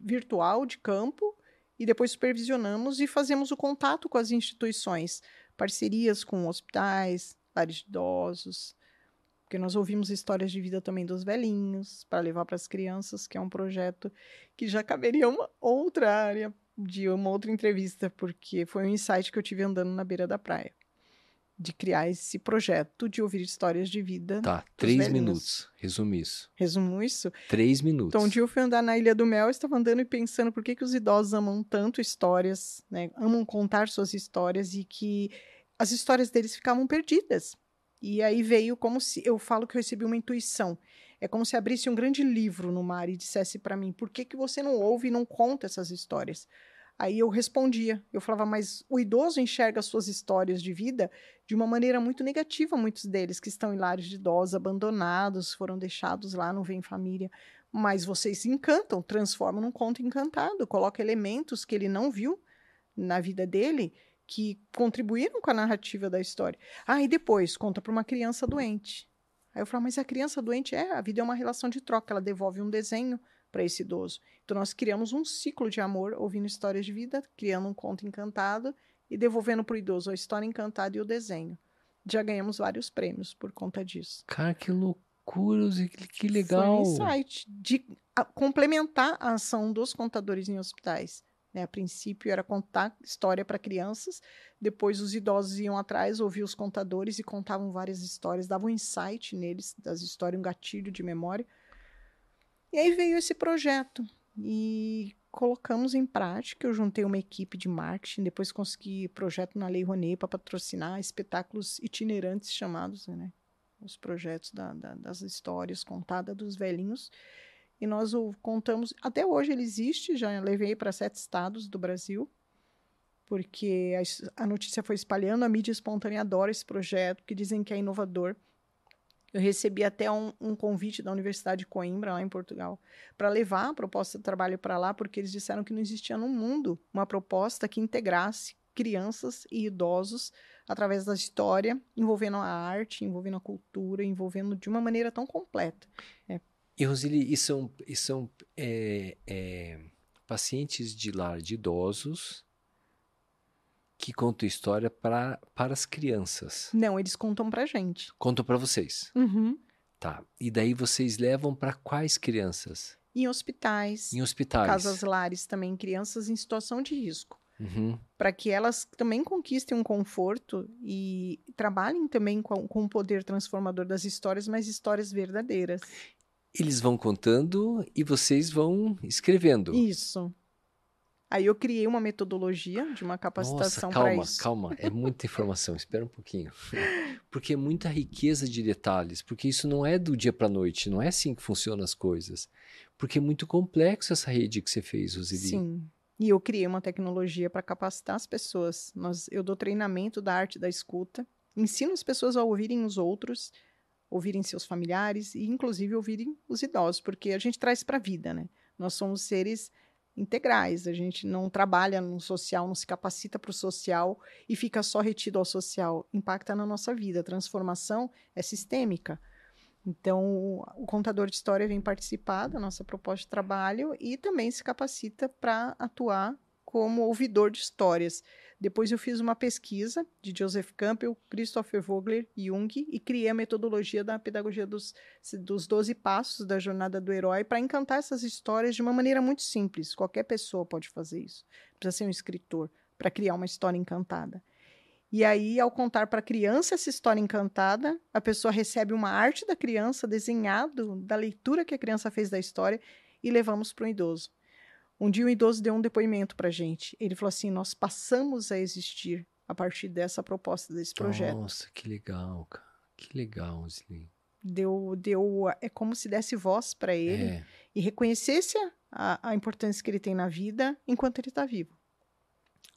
virtual de campo e depois supervisionamos e fazemos o contato com as instituições, parcerias com hospitais, lares de idosos, porque nós ouvimos histórias de vida também dos velhinhos para levar para as crianças, que é um projeto que já caberia uma outra área de uma outra entrevista, porque foi um insight que eu tive andando na beira da praia. De criar esse projeto de ouvir histórias de vida. Tá, três velhinhos. minutos. Resume isso. Resumo isso. Três minutos. Então, um dia eu fui andar na Ilha do Mel, eu estava andando e pensando por que, que os idosos amam tanto histórias, né? Amam contar suas histórias e que as histórias deles ficavam perdidas. E aí veio como se eu falo que eu recebi uma intuição. É como se abrisse um grande livro no mar e dissesse para mim: por que, que você não ouve e não conta essas histórias? Aí eu respondia, eu falava, mas o idoso enxerga as suas histórias de vida de uma maneira muito negativa, muitos deles que estão em lares de idosos, abandonados, foram deixados lá, não vem família. Mas vocês encantam, transformam num conto encantado, coloca elementos que ele não viu na vida dele que contribuíram com a narrativa da história. Ah, e depois conta para uma criança doente. Aí eu falo, mas a criança doente é, a vida é uma relação de troca, ela devolve um desenho para esse idoso. Então nós criamos um ciclo de amor, ouvindo histórias de vida, criando um conto encantado e devolvendo para o idoso a história encantada e o desenho. Já ganhamos vários prêmios por conta disso. Cara, que loucura, que, legal. Foi um insight de complementar a ação dos contadores em hospitais. né? A princípio era contar história para crianças, depois os idosos iam atrás, ouviam os contadores e contavam várias histórias, davam um insight neles das histórias, um gatilho de memória. E aí veio esse projeto e colocamos em prática. Eu juntei uma equipe de marketing, depois consegui projeto na Lei Rouanet para patrocinar espetáculos itinerantes chamados, né? Os projetos da- da- das histórias contadas dos velhinhos. E nós o contamos, até hoje ele existe, já levei para sete estados do Brasil, porque a, a notícia foi espalhando, a mídia espontânea adora esse projeto, que dizem que é inovador. Eu recebi até um, um convite da Universidade de Coimbra, lá em Portugal, para levar a proposta de trabalho para lá, porque eles disseram que não existia no mundo uma proposta que integrasse crianças e idosos através da história, envolvendo a arte, envolvendo a cultura, envolvendo de uma maneira tão completa. E Roseli, e são, e são é, é, pacientes de lar de idosos que contam história pra, para as crianças. Não, eles contam pra gente. Contam para vocês. Uhum. Tá. E daí vocês levam para quais crianças? Em hospitais, Em hospitais. casas lares também, crianças em situação de risco. Uhum. Para que elas também conquistem um conforto e trabalhem também com, com o poder transformador das histórias, mas histórias verdadeiras. Eles vão contando e vocês vão escrevendo. Isso. Aí eu criei uma metodologia de uma capacitação para calma, isso. calma. É muita informação. Espera um pouquinho. *laughs* Porque é muita riqueza de detalhes. Porque isso não é do dia para noite. Não é assim que funcionam as coisas. Porque é muito complexo essa rede que você fez, Roseli. Sim. E eu criei uma tecnologia para capacitar as pessoas. Nós, eu dou treinamento da arte da escuta, ensino as pessoas a ouvirem os outros, ouvirem seus familiares e, inclusive, ouvirem os idosos, porque a gente traz para a vida, né? Nós somos seres integrais, a gente não trabalha no social, não se capacita para o social e fica só retido ao social. Impacta na nossa vida. A transformação é sistêmica. Então, o contador de história vem participar da nossa proposta de trabalho e também se capacita para atuar como ouvidor de histórias. Depois eu fiz uma pesquisa de Joseph Campbell, Christopher Vogler e Jung e criei a metodologia da pedagogia dos, dos 12 passos da jornada do herói para encantar essas histórias de uma maneira muito simples. Qualquer pessoa pode fazer isso. Precisa ser um escritor para criar uma história encantada. E aí, ao contar para a criança essa história encantada, a pessoa recebe uma arte da criança, desenhado da leitura que a criança fez da história, e levamos para o idoso. Um dia, um idoso deu um depoimento para gente. Ele falou assim: Nós passamos a existir a partir dessa proposta, desse projeto. Nossa, que legal, cara. Que legal, Roseli. Deu, deu, é como se desse voz para ele É. e reconhecesse a, a importância que ele tem na vida enquanto ele está vivo.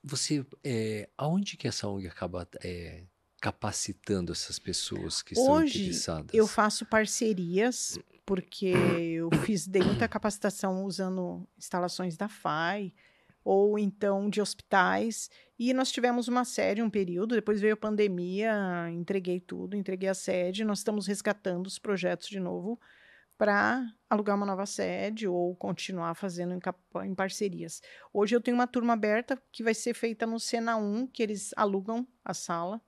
Você, é, aonde que essa ONG acaba é, capacitando essas pessoas que estão Hoje, interessadas? Eu faço parcerias, porque eu fiz dei *coughs* muita capacitação usando instalações da FAI, ou então de hospitais. E nós tivemos uma sede um período, depois veio a pandemia, entreguei tudo, entreguei a sede. Nós estamos resgatando os projetos de novo para alugar uma nova sede ou continuar fazendo em, em parcerias. Hoje eu tenho uma turma aberta que vai ser feita no Sena 1, que eles alugam a sala.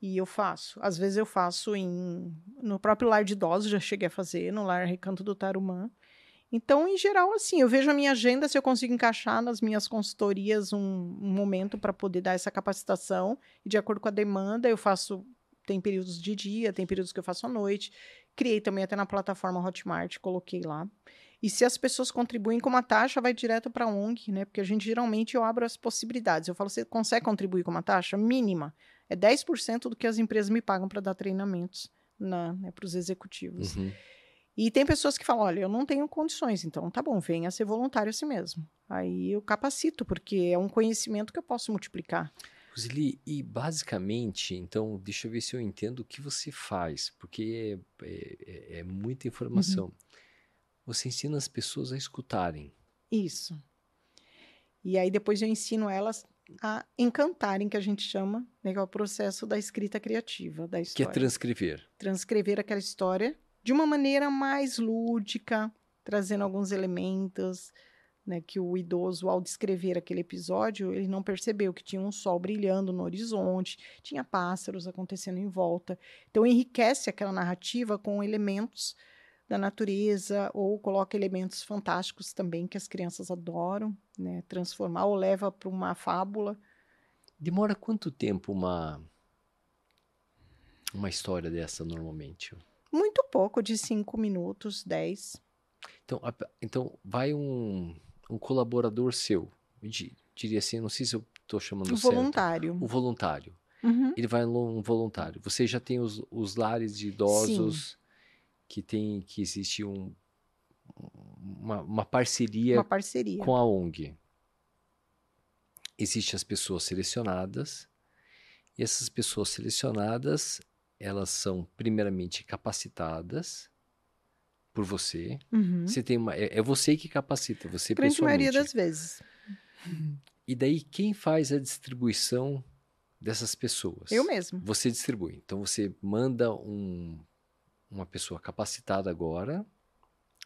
E eu faço. Às vezes eu faço em no próprio lar de idosos, já cheguei a fazer, no lar Recanto do Tarumã. Então, em geral, assim, eu vejo a minha agenda se eu consigo encaixar nas minhas consultorias um, um momento para poder dar essa capacitação. E de acordo com a demanda, eu faço. Tem períodos de dia, tem períodos que eu faço à noite. Criei também até na plataforma Hotmart, coloquei lá. E se as pessoas contribuem com uma taxa, vai direto para a ONG, né? Porque a gente geralmente eu abro as possibilidades. Eu falo, você consegue contribuir com uma taxa mínima? É 10% do que as empresas me pagam para dar treinamentos na, né, para os executivos. Uhum. E tem pessoas que falam: olha, eu não tenho condições, então tá bom, venha ser voluntário assim mesmo. Aí eu capacito, porque é um conhecimento que eu posso multiplicar. Roseli, e basicamente, então, deixa eu ver se eu entendo o que você faz, porque é, é- é muita informação. Uhum. Você ensina as pessoas a escutarem. Isso. E aí depois eu ensino elas a encantarem, que a gente chama, né, que é o processo da escrita criativa da Que é história. transcrever. transcrever aquela história de uma maneira mais lúdica, trazendo alguns elementos, né, que o idoso, ao descrever aquele episódio, ele não percebeu que tinha um sol brilhando no horizonte, tinha pássaros acontecendo em volta. Então, enriquece aquela narrativa com elementos da natureza ou coloca elementos fantásticos também que as crianças adoram, né, transformar ou leva para uma fábula. Demora quanto tempo uma uma história dessa normalmente? Muito pouco, de cinco minutos, dez. Então, a- então vai um, um colaborador seu, eu di- diria assim, não sei se eu estou chamando Um certo. voluntário. O voluntário. Uhum. Ele vai um voluntário. Você já tem os, os lares de idosos que tem que existe um, uma, uma parceria Uma parceria. com a ONG. Existem as pessoas selecionadas e essas pessoas selecionadas elas são primeiramente capacitadas por você. Uhum. Você tem uma, é, é você que capacita, você Grande pessoalmente. maioria das vezes. E daí quem faz a distribuição dessas pessoas? Eu mesmo. Você distribui. Então você manda um, uma pessoa capacitada agora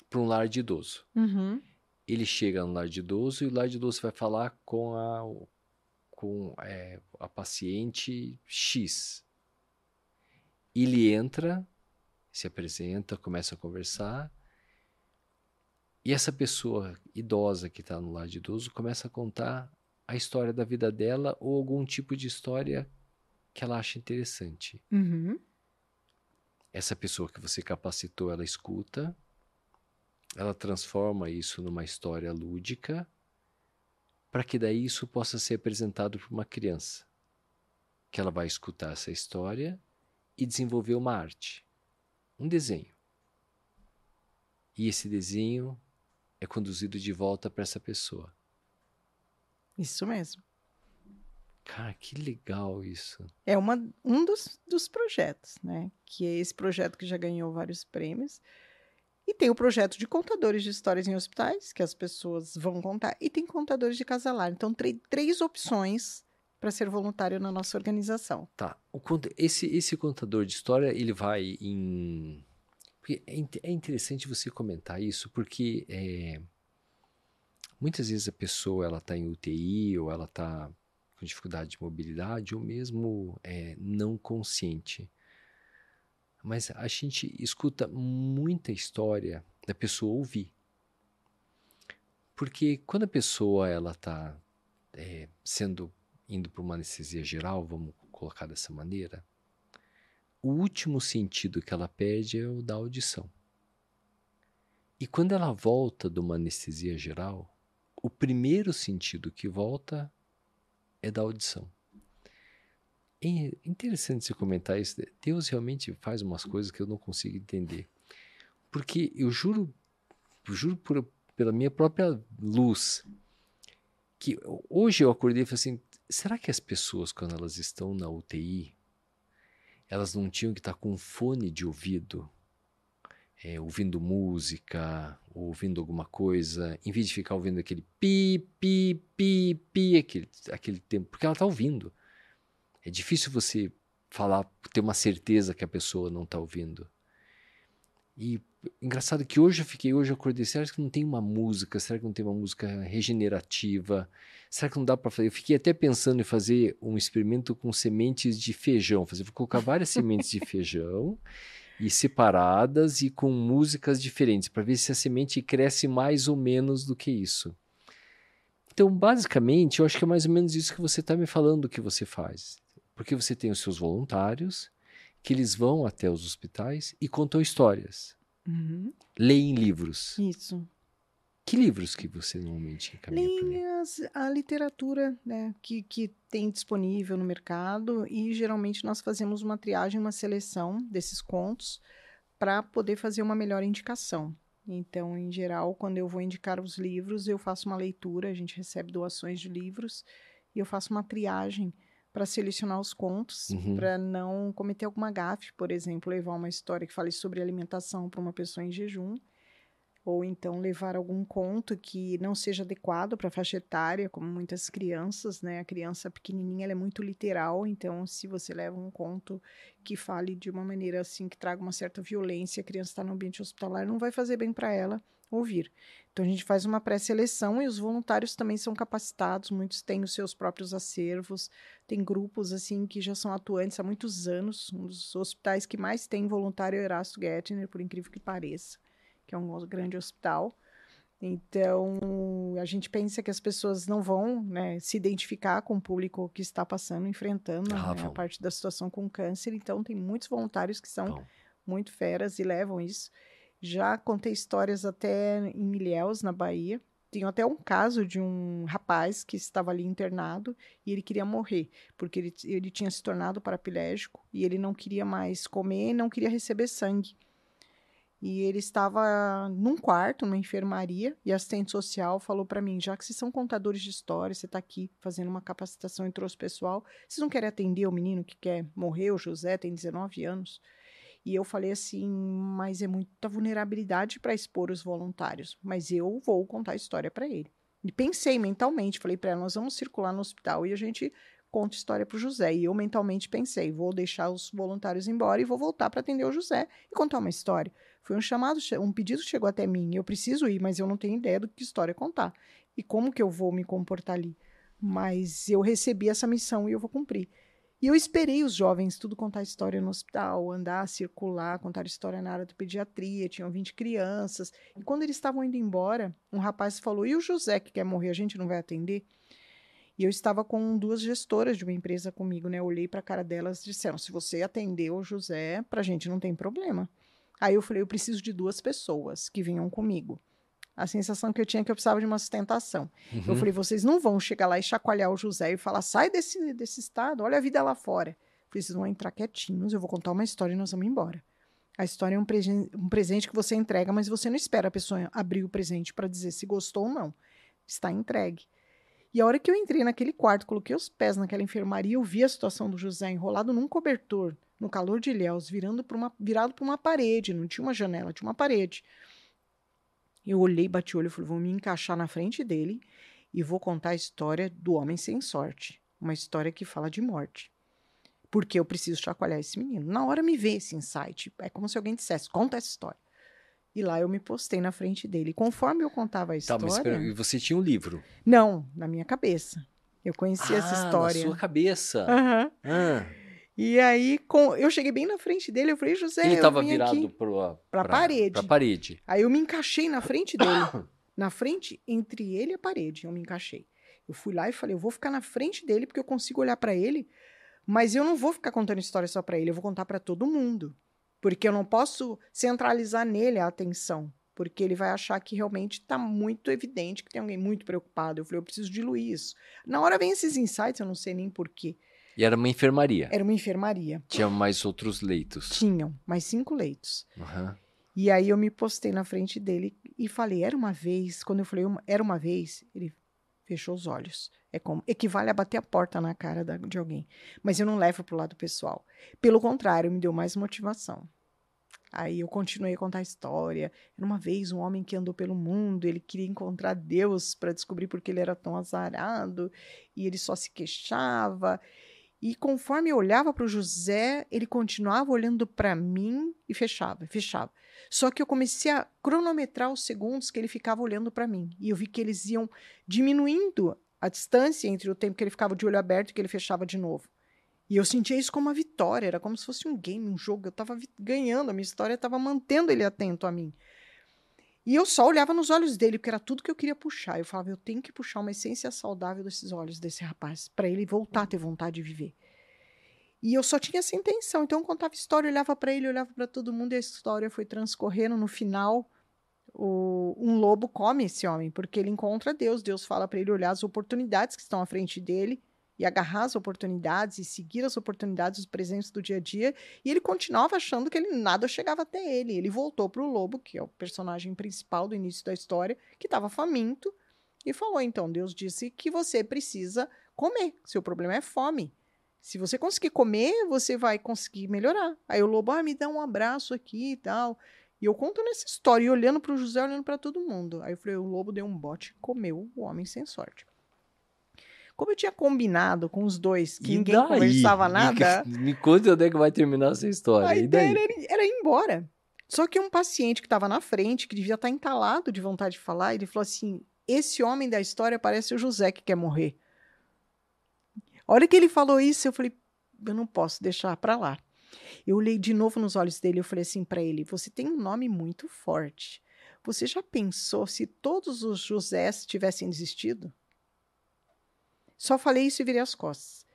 para um lar de idoso. Uhum. Ele chega no lar de idoso e o lar de idoso vai falar com a, com é, a paciente X. Ele entra, se apresenta, começa a conversar, e essa pessoa idosa que está no lado de idoso começa a contar a história da vida dela ou algum tipo de história que ela acha interessante. Uhum. Essa pessoa que você capacitou, ela escuta, ela transforma isso numa história lúdica para que daí isso possa ser apresentado para uma criança, que ela vai escutar essa história e desenvolver uma arte, um desenho. E esse desenho é conduzido de volta para essa pessoa. Isso mesmo. Cara, que legal isso. É uma, um dos, dos projetos, né? Que é esse projeto que já ganhou vários prêmios. E tem o projeto de contadores de histórias em hospitais, que as pessoas vão contar, e tem contadores de casalar. Então, três opções para ser voluntário na nossa organização. Tá. O, esse, esse contador de história, ele vai em. É, é interessante você comentar isso, porque é, muitas vezes a pessoa ela está em UTI ou ela está com dificuldade de mobilidade ou mesmo é, não consciente. Mas a gente escuta muita história da pessoa ouvir. Porque quando a pessoa ela está é, sendo indo para uma anestesia geral, vamos colocar dessa maneira, o último sentido que ela perde é o da audição. E quando ela volta de uma anestesia geral, o primeiro sentido que volta é da audição. É interessante você comentar isso. Deus realmente faz umas coisas que eu não consigo entender. Porque eu juro, juro por, pela minha própria luz, que hoje eu acordei e falei assim: será que as pessoas, quando elas estão na UTI, elas não tinham que estar com fone de ouvido, é, ouvindo música, ouvindo alguma coisa, em vez de ficar ouvindo aquele pi, pi, pi, pi, aquele, aquele tempo, porque ela está ouvindo. É difícil você falar, ter uma certeza que a pessoa não está ouvindo. E engraçado que hoje eu fiquei, hoje eu acordei, será que não tem uma música? Será que não tem uma música regenerativa? Será que não dá para fazer? Eu fiquei até pensando em fazer um experimento com sementes de feijão. Fazer, vou colocar várias sementes de *laughs* feijão e separadas e com músicas diferentes para ver se a semente cresce mais ou menos do que isso. Então, basicamente, eu acho que é mais ou menos isso que você está me falando que você faz. Porque você tem os seus voluntários, que eles vão até os hospitais e contam histórias. Uhum. Leem livros. Isso. Que livros que você normalmente encaminha a literatura né, que, que tem disponível no mercado e geralmente nós fazemos uma triagem, uma seleção desses contos para poder fazer uma melhor indicação. Então, em geral, quando eu vou indicar os livros, eu faço uma leitura, a gente recebe doações de livros e eu faço uma triagem para selecionar os contos, uhum. para não cometer alguma gafe, por exemplo, levar uma história que fale sobre alimentação para uma pessoa em jejum, ou então levar algum conto que não seja adequado para a faixa etária, como muitas crianças, né? A criança pequenininha é muito literal, então se você leva um conto que fale de uma maneira assim que traga uma certa violência, a criança está no ambiente hospitalar, não vai fazer bem para ela ouvir. Então a gente faz uma pré-seleção e os voluntários também são capacitados, muitos têm os seus próprios acervos, tem grupos assim que já são atuantes há muitos anos, um dos hospitais que mais tem voluntário é o Erasto Gettner, por incrível que pareça, que é um grande hospital. Então, a gente pensa que as pessoas não vão né, se identificar com o público que está passando, enfrentando ah, né, a parte da situação com câncer. Então, tem muitos voluntários que são Bom. muito feras e levam isso. Já contei histórias até em Ilhéus, na Bahia. Tenho até um caso de um rapaz que estava ali internado e ele queria morrer, porque ele, ele tinha se tornado paraplégico e ele não queria mais comer, não queria receber sangue. E ele estava num quarto, numa enfermaria, e a assistente social falou para mim: já que vocês são contadores de histórias, você está aqui fazendo uma capacitação e trouxe pessoal, vocês não querem atender o menino que quer morrer, o José, tem 19 anos? E eu falei assim, mas é muita vulnerabilidade para expor os voluntários, mas eu vou contar a história para ele. E pensei mentalmente, falei para ela, nós vamos circular no hospital e a gente conta história para o José. E eu mentalmente pensei, vou deixar os voluntários embora e vou voltar para atender o José e contar uma história. Foi um chamado, um pedido chegou até mim. Eu preciso ir, mas eu não tenho ideia do que história contar. E como que eu vou me comportar ali? mas eu recebi essa missão e eu vou cumprir. E eu esperei os jovens tudo contar história no hospital, andar, circular, contar história na área de pediatria, tinham 20 crianças. E quando eles estavam indo embora, um rapaz falou: "E o José que quer morrer, a gente não vai atender?" E eu estava com duas gestoras de uma empresa comigo, né? Olhei para a cara delas e disseram: "Se você atendeu o José, para a gente não tem problema." Aí eu falei: "Eu preciso de duas pessoas que venham comigo." a sensação que eu tinha é que eu precisava de uma sustentação. Uhum. Eu falei, vocês não vão chegar lá e chacoalhar o José e falar, sai desse, desse estado, olha a vida lá fora. Vocês vão entrar quietinhos, eu vou contar uma história e nós vamos embora. A história é um, um presente que você entrega, mas você não espera a pessoa abrir o presente para dizer se gostou ou não. Está entregue. E a hora que eu entrei naquele quarto, coloquei os pés naquela enfermaria, eu vi a situação do José enrolado num cobertor, no calor de Ilhéus, virando uma, virado para uma parede, não tinha uma janela, tinha uma parede. Eu olhei, bati o olho e falei: vou me encaixar na frente dele e vou contar a história do homem sem sorte. Uma história que fala de morte. Porque eu preciso chacoalhar esse menino. Na hora me veio esse insight. É como se alguém dissesse: conta essa história. E lá eu me postei na frente dele. Conforme eu contava a história. Tá, mas e você tinha um livro? Não, na minha cabeça. Eu conhecia ah, essa história. Na sua cabeça. Aham. Uhum. Ah. E aí, com, eu cheguei bem na frente dele, eu falei, José, Ele estava virado para a parede. Pra parede. Aí eu me encaixei na frente dele. *coughs* na frente, entre ele e a parede, eu me encaixei. Eu fui lá e falei, eu vou ficar na frente dele porque eu consigo olhar para ele, mas eu não vou ficar contando história só para ele, eu vou contar para todo mundo. Porque eu não posso centralizar nele a atenção, porque ele vai achar que realmente está muito evidente que tem alguém muito preocupado. Eu falei, eu preciso diluir isso. Na hora vem esses insights, eu não sei nem porquê. E era uma enfermaria? Era uma enfermaria. Tinha mais outros leitos? Tinham, mais cinco leitos. Uhum. E aí eu me postei na frente dele e falei, era uma vez, quando eu falei, era uma vez, ele fechou os olhos. É como equivale a bater a porta na cara da, de alguém. Mas eu não levo para o lado pessoal. Pelo contrário, me deu mais motivação. Aí eu continuei a contar a história. Era uma vez um homem que andou pelo mundo, ele queria encontrar Deus para descobrir por que ele era tão azarado, e ele só se queixava. E conforme eu olhava para o José, ele continuava olhando para mim e fechava, fechava. Só que eu comecei a cronometrar os segundos que ele ficava olhando para mim. E eu vi que eles iam diminuindo a distância entre o tempo que ele ficava de olho aberto e que ele fechava de novo. E eu sentia isso como uma vitória, era como se fosse um game, um jogo. Eu estava ganhando, a minha história estava mantendo ele atento a mim. E eu só olhava nos olhos dele, porque era tudo que eu queria puxar. Eu falava, eu tenho que puxar uma essência saudável desses olhos desse rapaz, para ele voltar a ter vontade de viver. E eu só tinha essa intenção. Então eu contava história, olhava para ele, olhava para todo mundo, e a história foi transcorrendo. No final, o, um lobo come esse homem, porque ele encontra Deus. Deus fala para ele olhar as oportunidades que estão à frente dele e agarrar as oportunidades e seguir as oportunidades, os presentes do dia a dia. E ele continuava achando que ele nada chegava até ele. Ele voltou para o lobo, que é o personagem principal do início da história, que estava faminto, e falou: então, Deus disse que você precisa comer. Seu problema é fome. Se você conseguir comer, você vai conseguir melhorar. Aí o lobo, ah, me dá um abraço aqui e tal. E eu conto nessa história, e olhando para o José, olhando para todo mundo. Aí eu falei, o lobo deu um bote e comeu o homem sem sorte. Como eu tinha combinado com os dois, que e ninguém daí? conversava nada. *laughs* Me, conta onde é que vai terminar essa história. A ideia era, era, ir embora. Só que um paciente que estava na frente, que devia estar tá entalado de vontade de falar, ele falou assim: esse homem da história parece o José que quer morrer. A hora que ele falou isso, eu falei: eu não posso deixar para lá. Eu olhei de novo nos olhos dele e falei assim para ele: você tem um nome muito forte. Você já pensou se todos os Josés tivessem desistido? Só falei isso e virei as costas.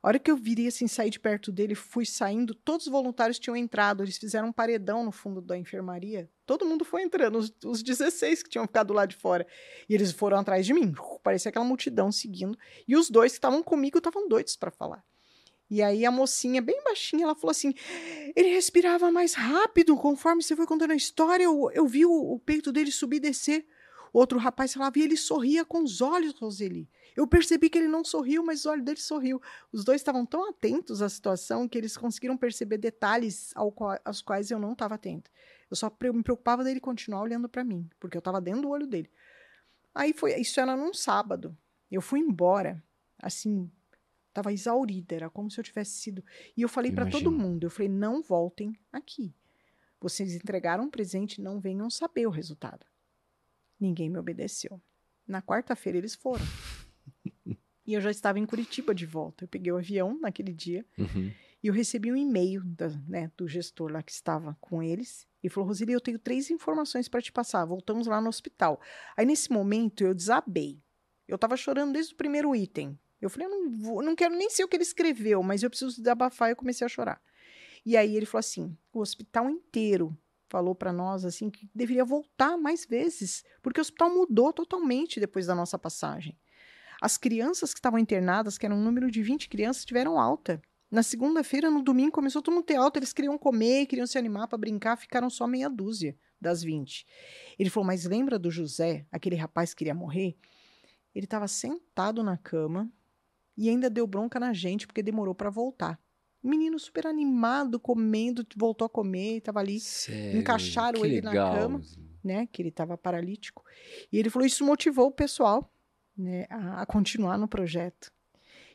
A hora que eu virei assim, saí de perto dele, fui saindo, todos os voluntários tinham entrado, eles fizeram um paredão no fundo da enfermaria. Todo mundo foi entrando, os, os 16 que tinham ficado lá de fora. E eles foram atrás de mim. Parecia aquela multidão seguindo. E os dois que estavam comigo estavam doidos para falar. E aí a mocinha, bem baixinha, ela falou assim: ele respirava mais rápido conforme você foi contando a história. Eu, eu vi o, o peito dele subir e descer. Outro rapaz falava, e ele sorria com os olhos, Roseli. Eu percebi que ele não sorriu, mas os olhos dele sorriu. Os dois estavam tão atentos à situação que eles conseguiram perceber detalhes ao qual, aos quais eu não estava atento. Eu só me preocupava dele continuar olhando para mim, porque eu estava dentro do olho dele. Aí foi, isso era num sábado. Eu fui embora, assim, estava exaurida, era como se eu tivesse sido. E eu falei para todo mundo, eu falei: "Não voltem aqui. Vocês entregaram um presente, não venham saber o resultado." Ninguém me obedeceu. Na quarta-feira eles foram. E eu já estava em Curitiba de volta. Eu peguei o avião naquele dia Uhum. e eu recebi um e-mail da- né, do gestor lá que estava com eles. E falou: Roseli, eu tenho três informações para te passar. Voltamos lá no hospital. Aí nesse momento eu desabei. Eu estava chorando desde o primeiro item. Eu falei: eu não, vou, não quero nem ser o que ele escreveu, mas eu preciso desabafar. E eu comecei a chorar. E aí ele falou assim: o hospital inteiro falou para nós assim que deveria voltar mais vezes, porque o hospital mudou totalmente depois da nossa passagem. As crianças que estavam internadas, que era um número de 20 crianças, tiveram alta. Na segunda-feira, no domingo, começou todo mundo ter alta. Eles queriam comer, queriam se animar para brincar, ficaram só meia dúzia das 20. Ele falou: Mas lembra do José, aquele rapaz que queria morrer? Ele estava sentado na cama e ainda deu bronca na gente porque demorou para voltar. O menino super animado, comendo, voltou a comer, estava ali Sério, encaixaram que ele na legal. cama. né, que ele estava paralítico. E ele falou isso motivou o pessoal, né, a, a continuar no projeto.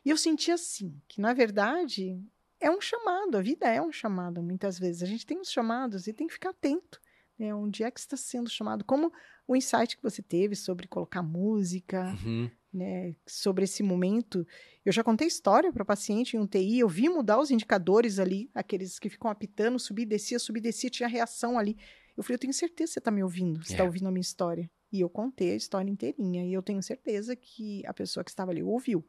E eu senti assim, que na verdade é um chamado, a vida é um chamado muitas vezes. A gente tem os chamados e tem que ficar atento, né, onde é que está sendo chamado. Como o insight que você teve sobre colocar música, Uhum. né, sobre esse momento. Eu já contei história para paciente em um TI, eu vi mudar os indicadores ali, aqueles que ficam apitando, subir, descia, subir, descia, tinha reação ali. Eu falei, eu tenho certeza que você está me ouvindo, você está É. ouvindo a minha história. E eu contei a história inteirinha, e eu tenho certeza que a pessoa que estava ali ouviu.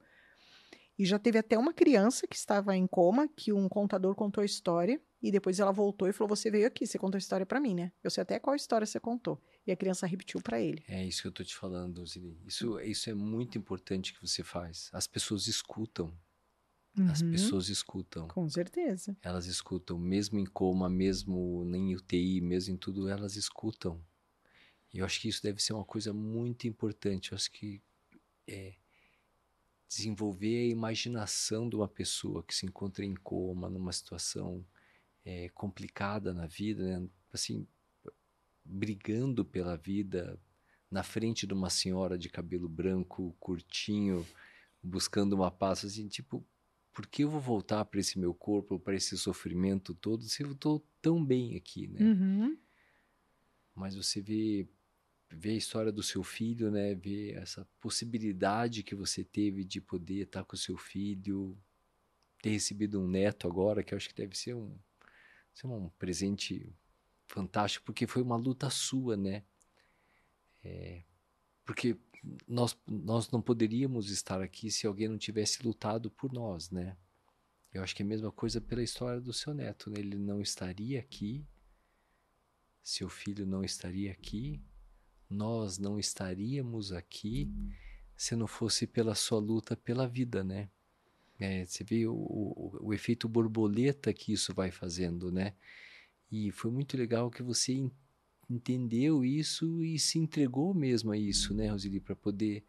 E já teve até uma criança que estava em coma, que um contador contou a história, e depois ela voltou e falou: Você veio aqui, você contou a história para mim, né? Eu sei até qual história você contou. E a criança repetiu para ele. É isso que eu tô te falando, Zili. Isso, isso é muito importante que você faz. As pessoas escutam. As Uhum, pessoas escutam. Com certeza. Elas escutam, mesmo em coma, mesmo em UTI, mesmo em tudo, elas escutam. E eu acho que isso deve ser uma coisa muito importante. Eu acho que é desenvolver a imaginação de uma pessoa que se encontra em coma, numa situação é, complicada na vida, né? assim, brigando pela vida, na frente de uma senhora de cabelo branco, curtinho, buscando uma paz, assim, tipo, por que eu vou voltar para esse meu corpo, para esse sofrimento todo, se eu estou tão bem aqui, né? Uhum. Mas você vê, vê a história do seu filho, né? Vê essa possibilidade que você teve de poder estar com o seu filho, ter recebido um neto agora, que eu acho que deve ser um, ser um presente fantástico, porque foi uma luta sua, né? É, porque nós, nós não poderíamos estar aqui se alguém não tivesse lutado por nós, né? Eu acho que é a mesma coisa pela história do seu neto, né? Ele não estaria aqui, seu filho não estaria aqui, nós não estaríamos aqui se não fosse pela sua luta pela vida, né? É, você vê o, o, o efeito borboleta que isso vai fazendo, né? E foi muito legal que você en- entendeu isso e se entregou mesmo a isso, né, Roseli, para poder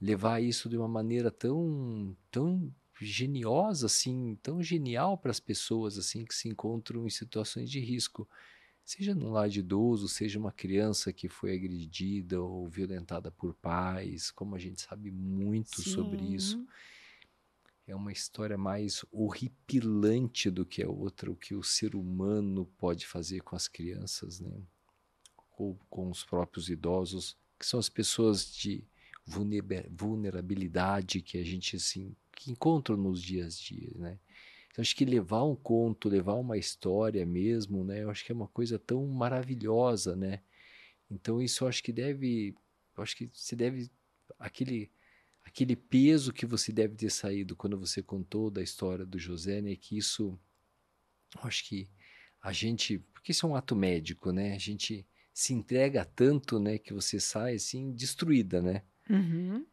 levar isso de uma maneira tão, tão geniosa, assim, tão genial para as pessoas, assim, que se encontram em situações de risco. Seja num lar de idoso, seja uma criança que foi agredida ou violentada por pais, como a gente sabe muito sobre isso Sim. é uma história mais horripilante do que a outra, o que o ser humano pode fazer com as crianças, né? Ou com os próprios idosos, que são as pessoas de vulnera- vulnerabilidade que a gente assim que encontra nos dias a dias, né? Acho que levar um conto, levar uma história mesmo, né? Eu acho que é uma coisa tão maravilhosa, né? Então isso eu acho que deve, eu acho que você deve aquele aquele peso que você deve ter saído quando você contou da história do José, né? Que isso, eu acho que a gente, porque isso é um ato médico, né? A gente se entrega tanto, né? Que você sai assim destruída, né? Uhum.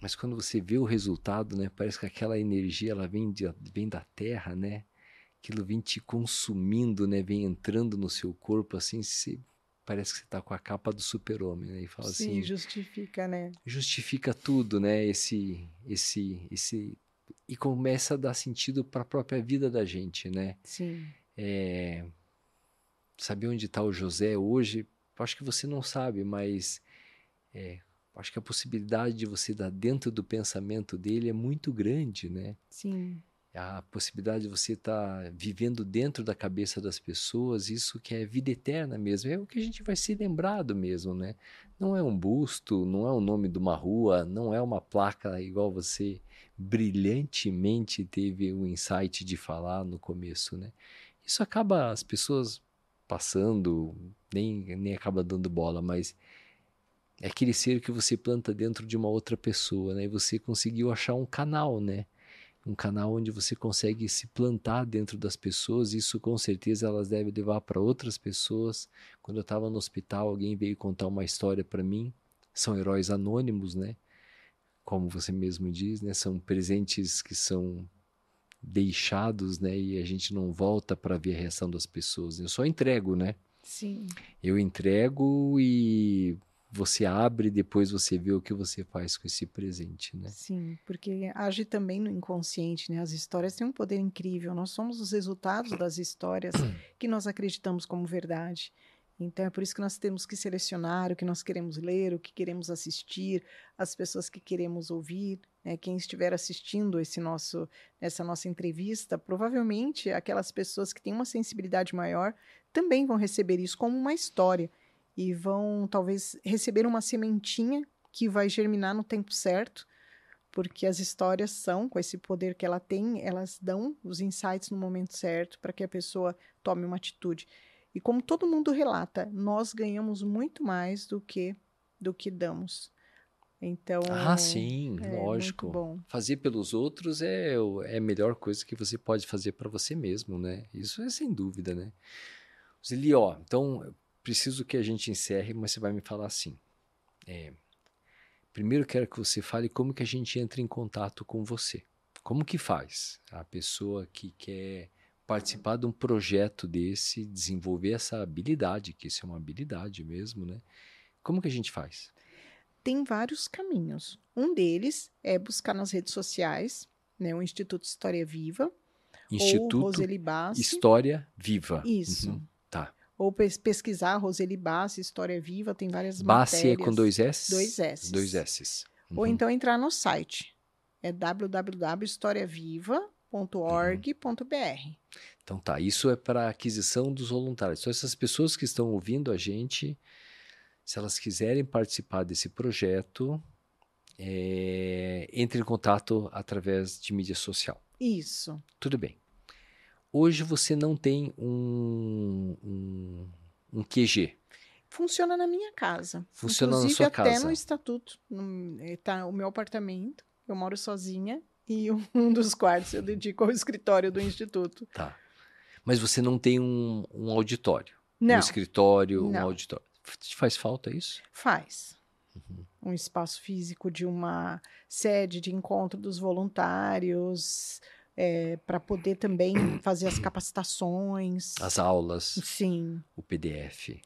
Mas quando você vê o resultado, né? Parece que aquela energia ela vem, de, vem da terra, né? Aquilo vem te consumindo, né? Vem entrando no seu corpo, assim, você, parece que você tá com a capa do super-homem, né? E fala Sim, assim, justifica, né? justifica tudo, né? Esse, esse, esse e começa a dar sentido para a própria vida da gente, né? Sim. É, saber onde está o José hoje, acho que você não sabe, mas é, acho que a possibilidade de você estar dentro do pensamento dele é muito grande, né? Sim. a possibilidade de você estar tá vivendo dentro da cabeça das pessoas, isso que é vida eterna mesmo, é o que a gente vai ser lembrado mesmo, né? Não é um busto, não é o nome de uma rua, não é uma placa igual você brilhantemente teve o insight de falar no começo, né? Isso acaba as pessoas passando, nem, nem acaba dando bola, mas é aquele ser que você planta dentro de uma outra pessoa, né? E você conseguiu achar um canal, né? um canal onde você consegue se plantar dentro das pessoas. Isso com certeza elas devem levar para outras pessoas. Quando eu estava no hospital, alguém veio contar uma história para mim. São heróis anônimos, né? Como você mesmo diz, né? São presentes que são deixados, né? E a gente não volta para ver a reação das pessoas. Eu só entrego, né? Sim. Eu entrego e você abre e depois você vê o que você faz com esse presente, né? Sim, porque age também no inconsciente, né? As histórias têm um poder incrível. Nós somos os resultados das histórias *clears throat* que nós acreditamos como verdade. Então é por isso que nós temos que selecionar o que nós queremos ler, o que queremos assistir, as pessoas que queremos ouvir. Né? Quem estiver assistindo esse nosso, essa nossa entrevista, provavelmente aquelas pessoas que têm uma sensibilidade maior também vão receber isso como uma história e vão talvez receber uma sementinha que vai germinar no tempo certo, porque as histórias são, com esse poder que ela tem, elas dão os insights no momento certo para que a pessoa tome uma atitude. E como todo mundo relata, nós ganhamos muito mais do que do que damos. Então, ah, sim, é lógico. Fazer pelos outros é, é a melhor coisa que você pode fazer para você mesmo, né? Isso é sem dúvida, né? Zili, ó, então preciso que a gente encerre, mas você vai me falar assim. É, primeiro quero que você fale como que a gente entra em contato com você. Como que faz a pessoa que quer participar de um projeto desse, desenvolver essa habilidade, que isso é uma habilidade mesmo, né? Como que a gente faz? Tem vários caminhos. Um deles é buscar nas redes sociais, né, o Instituto História Viva, Instituto ou Roseli Bassi. História Viva. Isso. Uhum. Ou pesquisar Roseli Bassi, História Viva, tem várias Bassi matérias. é com dois S? Dois S. Dois S. Uhum. Ou então entrar no site. É www.historiaviva.org.br. Então tá, isso é para aquisição dos voluntários. Então essas pessoas que estão ouvindo a gente, se elas quiserem participar desse projeto, é, entre em contato através de mídia social. Isso. Tudo bem. Hoje você não tem um, um, um QG. Funciona na minha casa. Funciona Inclusive, na sua até casa. no estatuto. Está o meu apartamento, eu moro sozinha, e *laughs* um dos quartos eu dedico ao escritório do instituto. Tá. Mas você não tem um, um auditório? Não. Um escritório, Não. um auditório. Te faz falta isso? Faz. Uhum. Um espaço físico de uma sede de encontro dos voluntários, para poder também fazer as capacitações. As aulas, Sim. o PDF,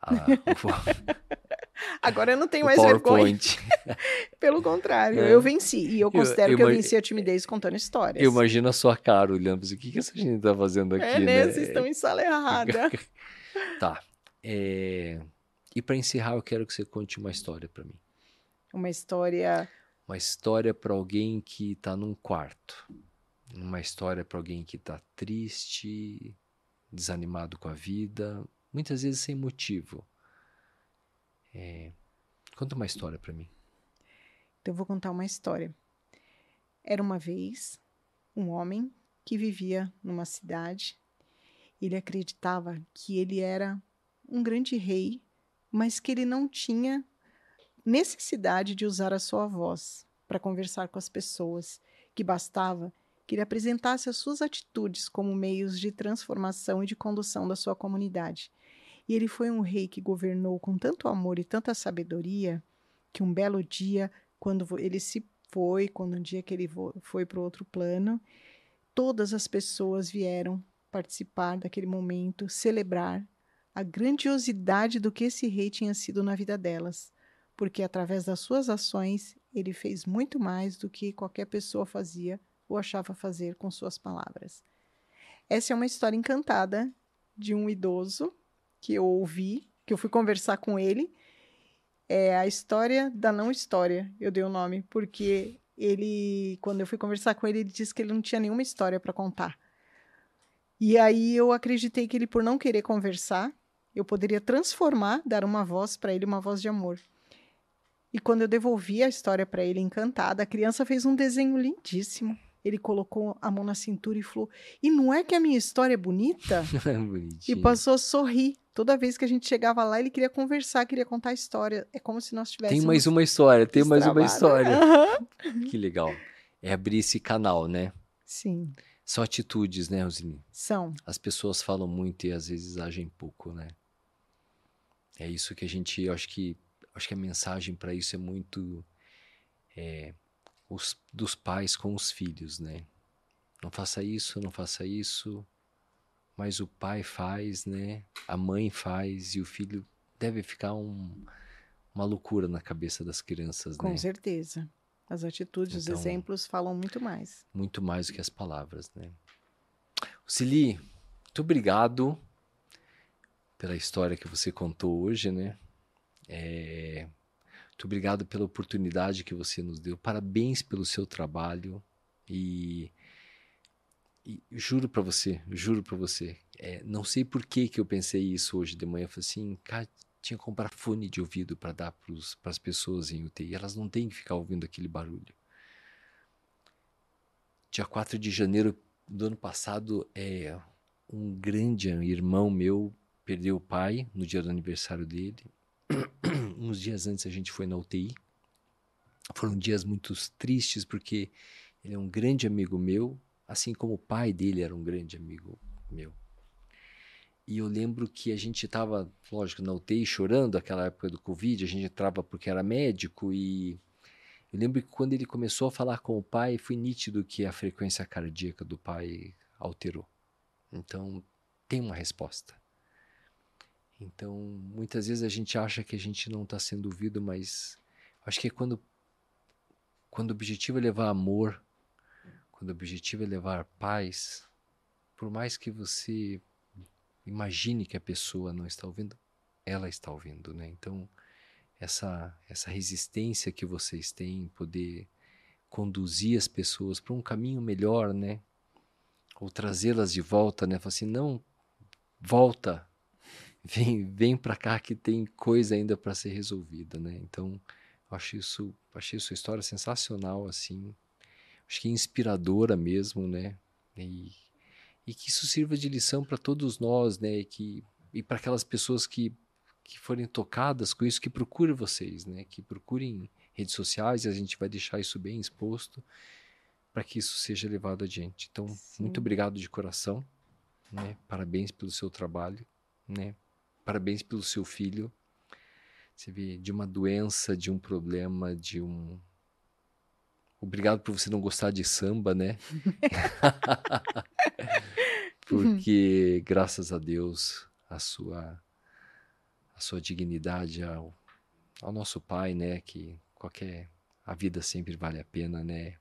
a, *laughs* o, Agora eu não tenho o mais vergonha. PowerPoint. *laughs* Pelo contrário, É. eu venci. E eu considero eu que eu venci a timidez contando histórias. Eu imagino a sua cara olhando assim, o que, que essa gente tá fazendo aqui, é, né? Vocês estão em sala errada. *laughs* Tá. É, E para encerrar, eu quero que você conte uma história para mim. Uma história. Uma história para alguém que tá num quarto. Uma história para alguém que tá triste, desanimado com a vida, muitas vezes sem motivo. É, Conta uma história para mim. Então eu vou contar uma história. Era uma vez um homem que vivia numa cidade. Ele acreditava que ele era um grande rei, mas que ele não tinha necessidade de usar a sua voz para conversar com as pessoas, que bastava que ele apresentasse as suas atitudes como meios de transformação e de condução da sua comunidade. E ele foi um rei que governou com tanto amor e tanta sabedoria que um belo dia, quando ele se foi, quando um dia que ele foi para outro plano, todas as pessoas vieram participar daquele momento, celebrar a grandiosidade do que esse rei tinha sido na vida delas, porque através das suas ações ele fez muito mais do que qualquer pessoa fazia ou achava fazer com suas palavras. Essa é uma história encantada de um idoso que eu ouvi, que eu fui conversar com ele. É a história da não história, eu dei o nome, porque ele, quando eu fui conversar com ele, ele disse que ele não tinha nenhuma história para contar. E aí eu acreditei que ele, por não querer conversar, eu poderia transformar, dar uma voz para ele, uma voz de amor. E quando eu devolvi a história para ele encantada, a criança fez um desenho lindíssimo. Ele colocou a mão na cintura e falou: E não é que a minha história é bonita? *laughs* e passou a sorrir. Toda vez que a gente chegava lá, ele queria conversar, queria contar a história. É como se nós tivéssemos. Tem mais uma história, tem mais uma história. Uhum. Que legal. É abrir esse canal, né? Sim. São atitudes, né, Rosine? São. As pessoas falam muito e às vezes agem pouco, né? É isso que a gente, eu acho que, acho que a mensagem para isso é muito é, os, dos pais com os filhos, né? Não faça isso, não faça isso, mas o pai faz, né? A mãe faz e o filho deve ficar um, uma loucura na cabeça das crianças, com né? certeza. As atitudes, então, os exemplos falam muito mais. Muito mais do que as palavras, né? Cili, muito obrigado pela história que você contou hoje, né? É, muito obrigado pela oportunidade que você nos deu. Parabéns pelo seu trabalho e, e juro para você, juro para você, é, não sei por que que eu pensei isso hoje de manhã. Eu falei assim, cara, tinha que comprar fone de ouvido para dar para as pessoas em UTI. Elas não têm que ficar ouvindo aquele barulho. Dia 4 de janeiro do ano passado, é, um grande irmão meu perdeu o pai no dia do aniversário dele. *clears throat* Uns dias antes a gente foi na UTI. Foram dias muito tristes porque ele é um grande amigo meu, assim como o pai dele era um grande amigo meu. E eu lembro que a gente estava, lógico, na UTI chorando, aquela época do Covid, a gente entrava porque era médico e eu lembro que quando ele começou a falar com o pai, foi nítido que a frequência cardíaca do pai alterou. Então, tem uma resposta. Então, muitas vezes a gente acha que a gente não está sendo ouvido, mas acho que é quando, quando o objetivo é levar amor, quando o objetivo é levar paz, por mais que você imagine que a pessoa não está ouvindo, ela está ouvindo, né? Então, essa essa resistência que vocês têm em poder conduzir as pessoas para um caminho melhor, né? Ou trazê-las de volta, né? Falar assim, não, volta, vem vem para cá que tem coisa ainda para ser resolvida, né? Então, acho isso, achei sua história sensacional assim. Acho que inspiradora mesmo, né? E e que isso sirva de lição para todos nós, né? E, que, e para aquelas pessoas que, que forem tocadas com isso, que procurem vocês, né? Que procurem redes sociais e a gente vai deixar isso bem exposto para que isso seja levado adiante. Então, Sim. muito obrigado de coração, né? Parabéns pelo seu trabalho, né? Parabéns pelo seu filho. Você vê de uma doença, de um problema, de um Obrigado por você não gostar de samba, né? *laughs* Porque graças a Deus a sua a sua dignidade ao, ao nosso pai, né, que qualquer a vida sempre vale a pena, né?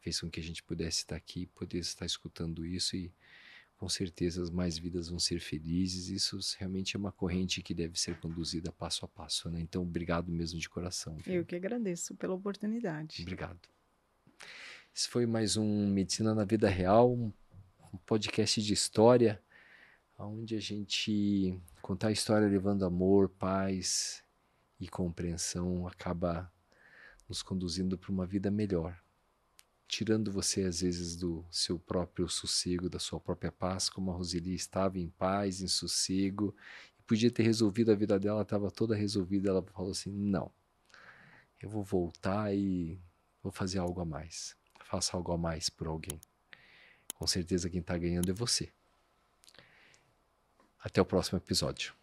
Fez com que a gente pudesse estar aqui, pudesse estar escutando isso e com certeza as mais vidas vão ser felizes. Isso realmente é uma corrente que deve ser conduzida passo a passo, né? Então, obrigado mesmo de coração. Viu? Eu que agradeço pela oportunidade. Obrigado. Esse foi mais um Medicina na Vida Real, um podcast de história, onde a gente contar a história levando amor, paz e compreensão acaba nos conduzindo para uma vida melhor, tirando você às vezes do seu próprio sossego, da sua própria paz, como a Roseli estava em paz, em sossego, e podia ter resolvido a vida dela, estava toda resolvida, ela falou assim: "Não. Eu vou voltar e vou fazer algo a mais" faça algo a mais por alguém. Com certeza quem está ganhando é você. Até o próximo episódio.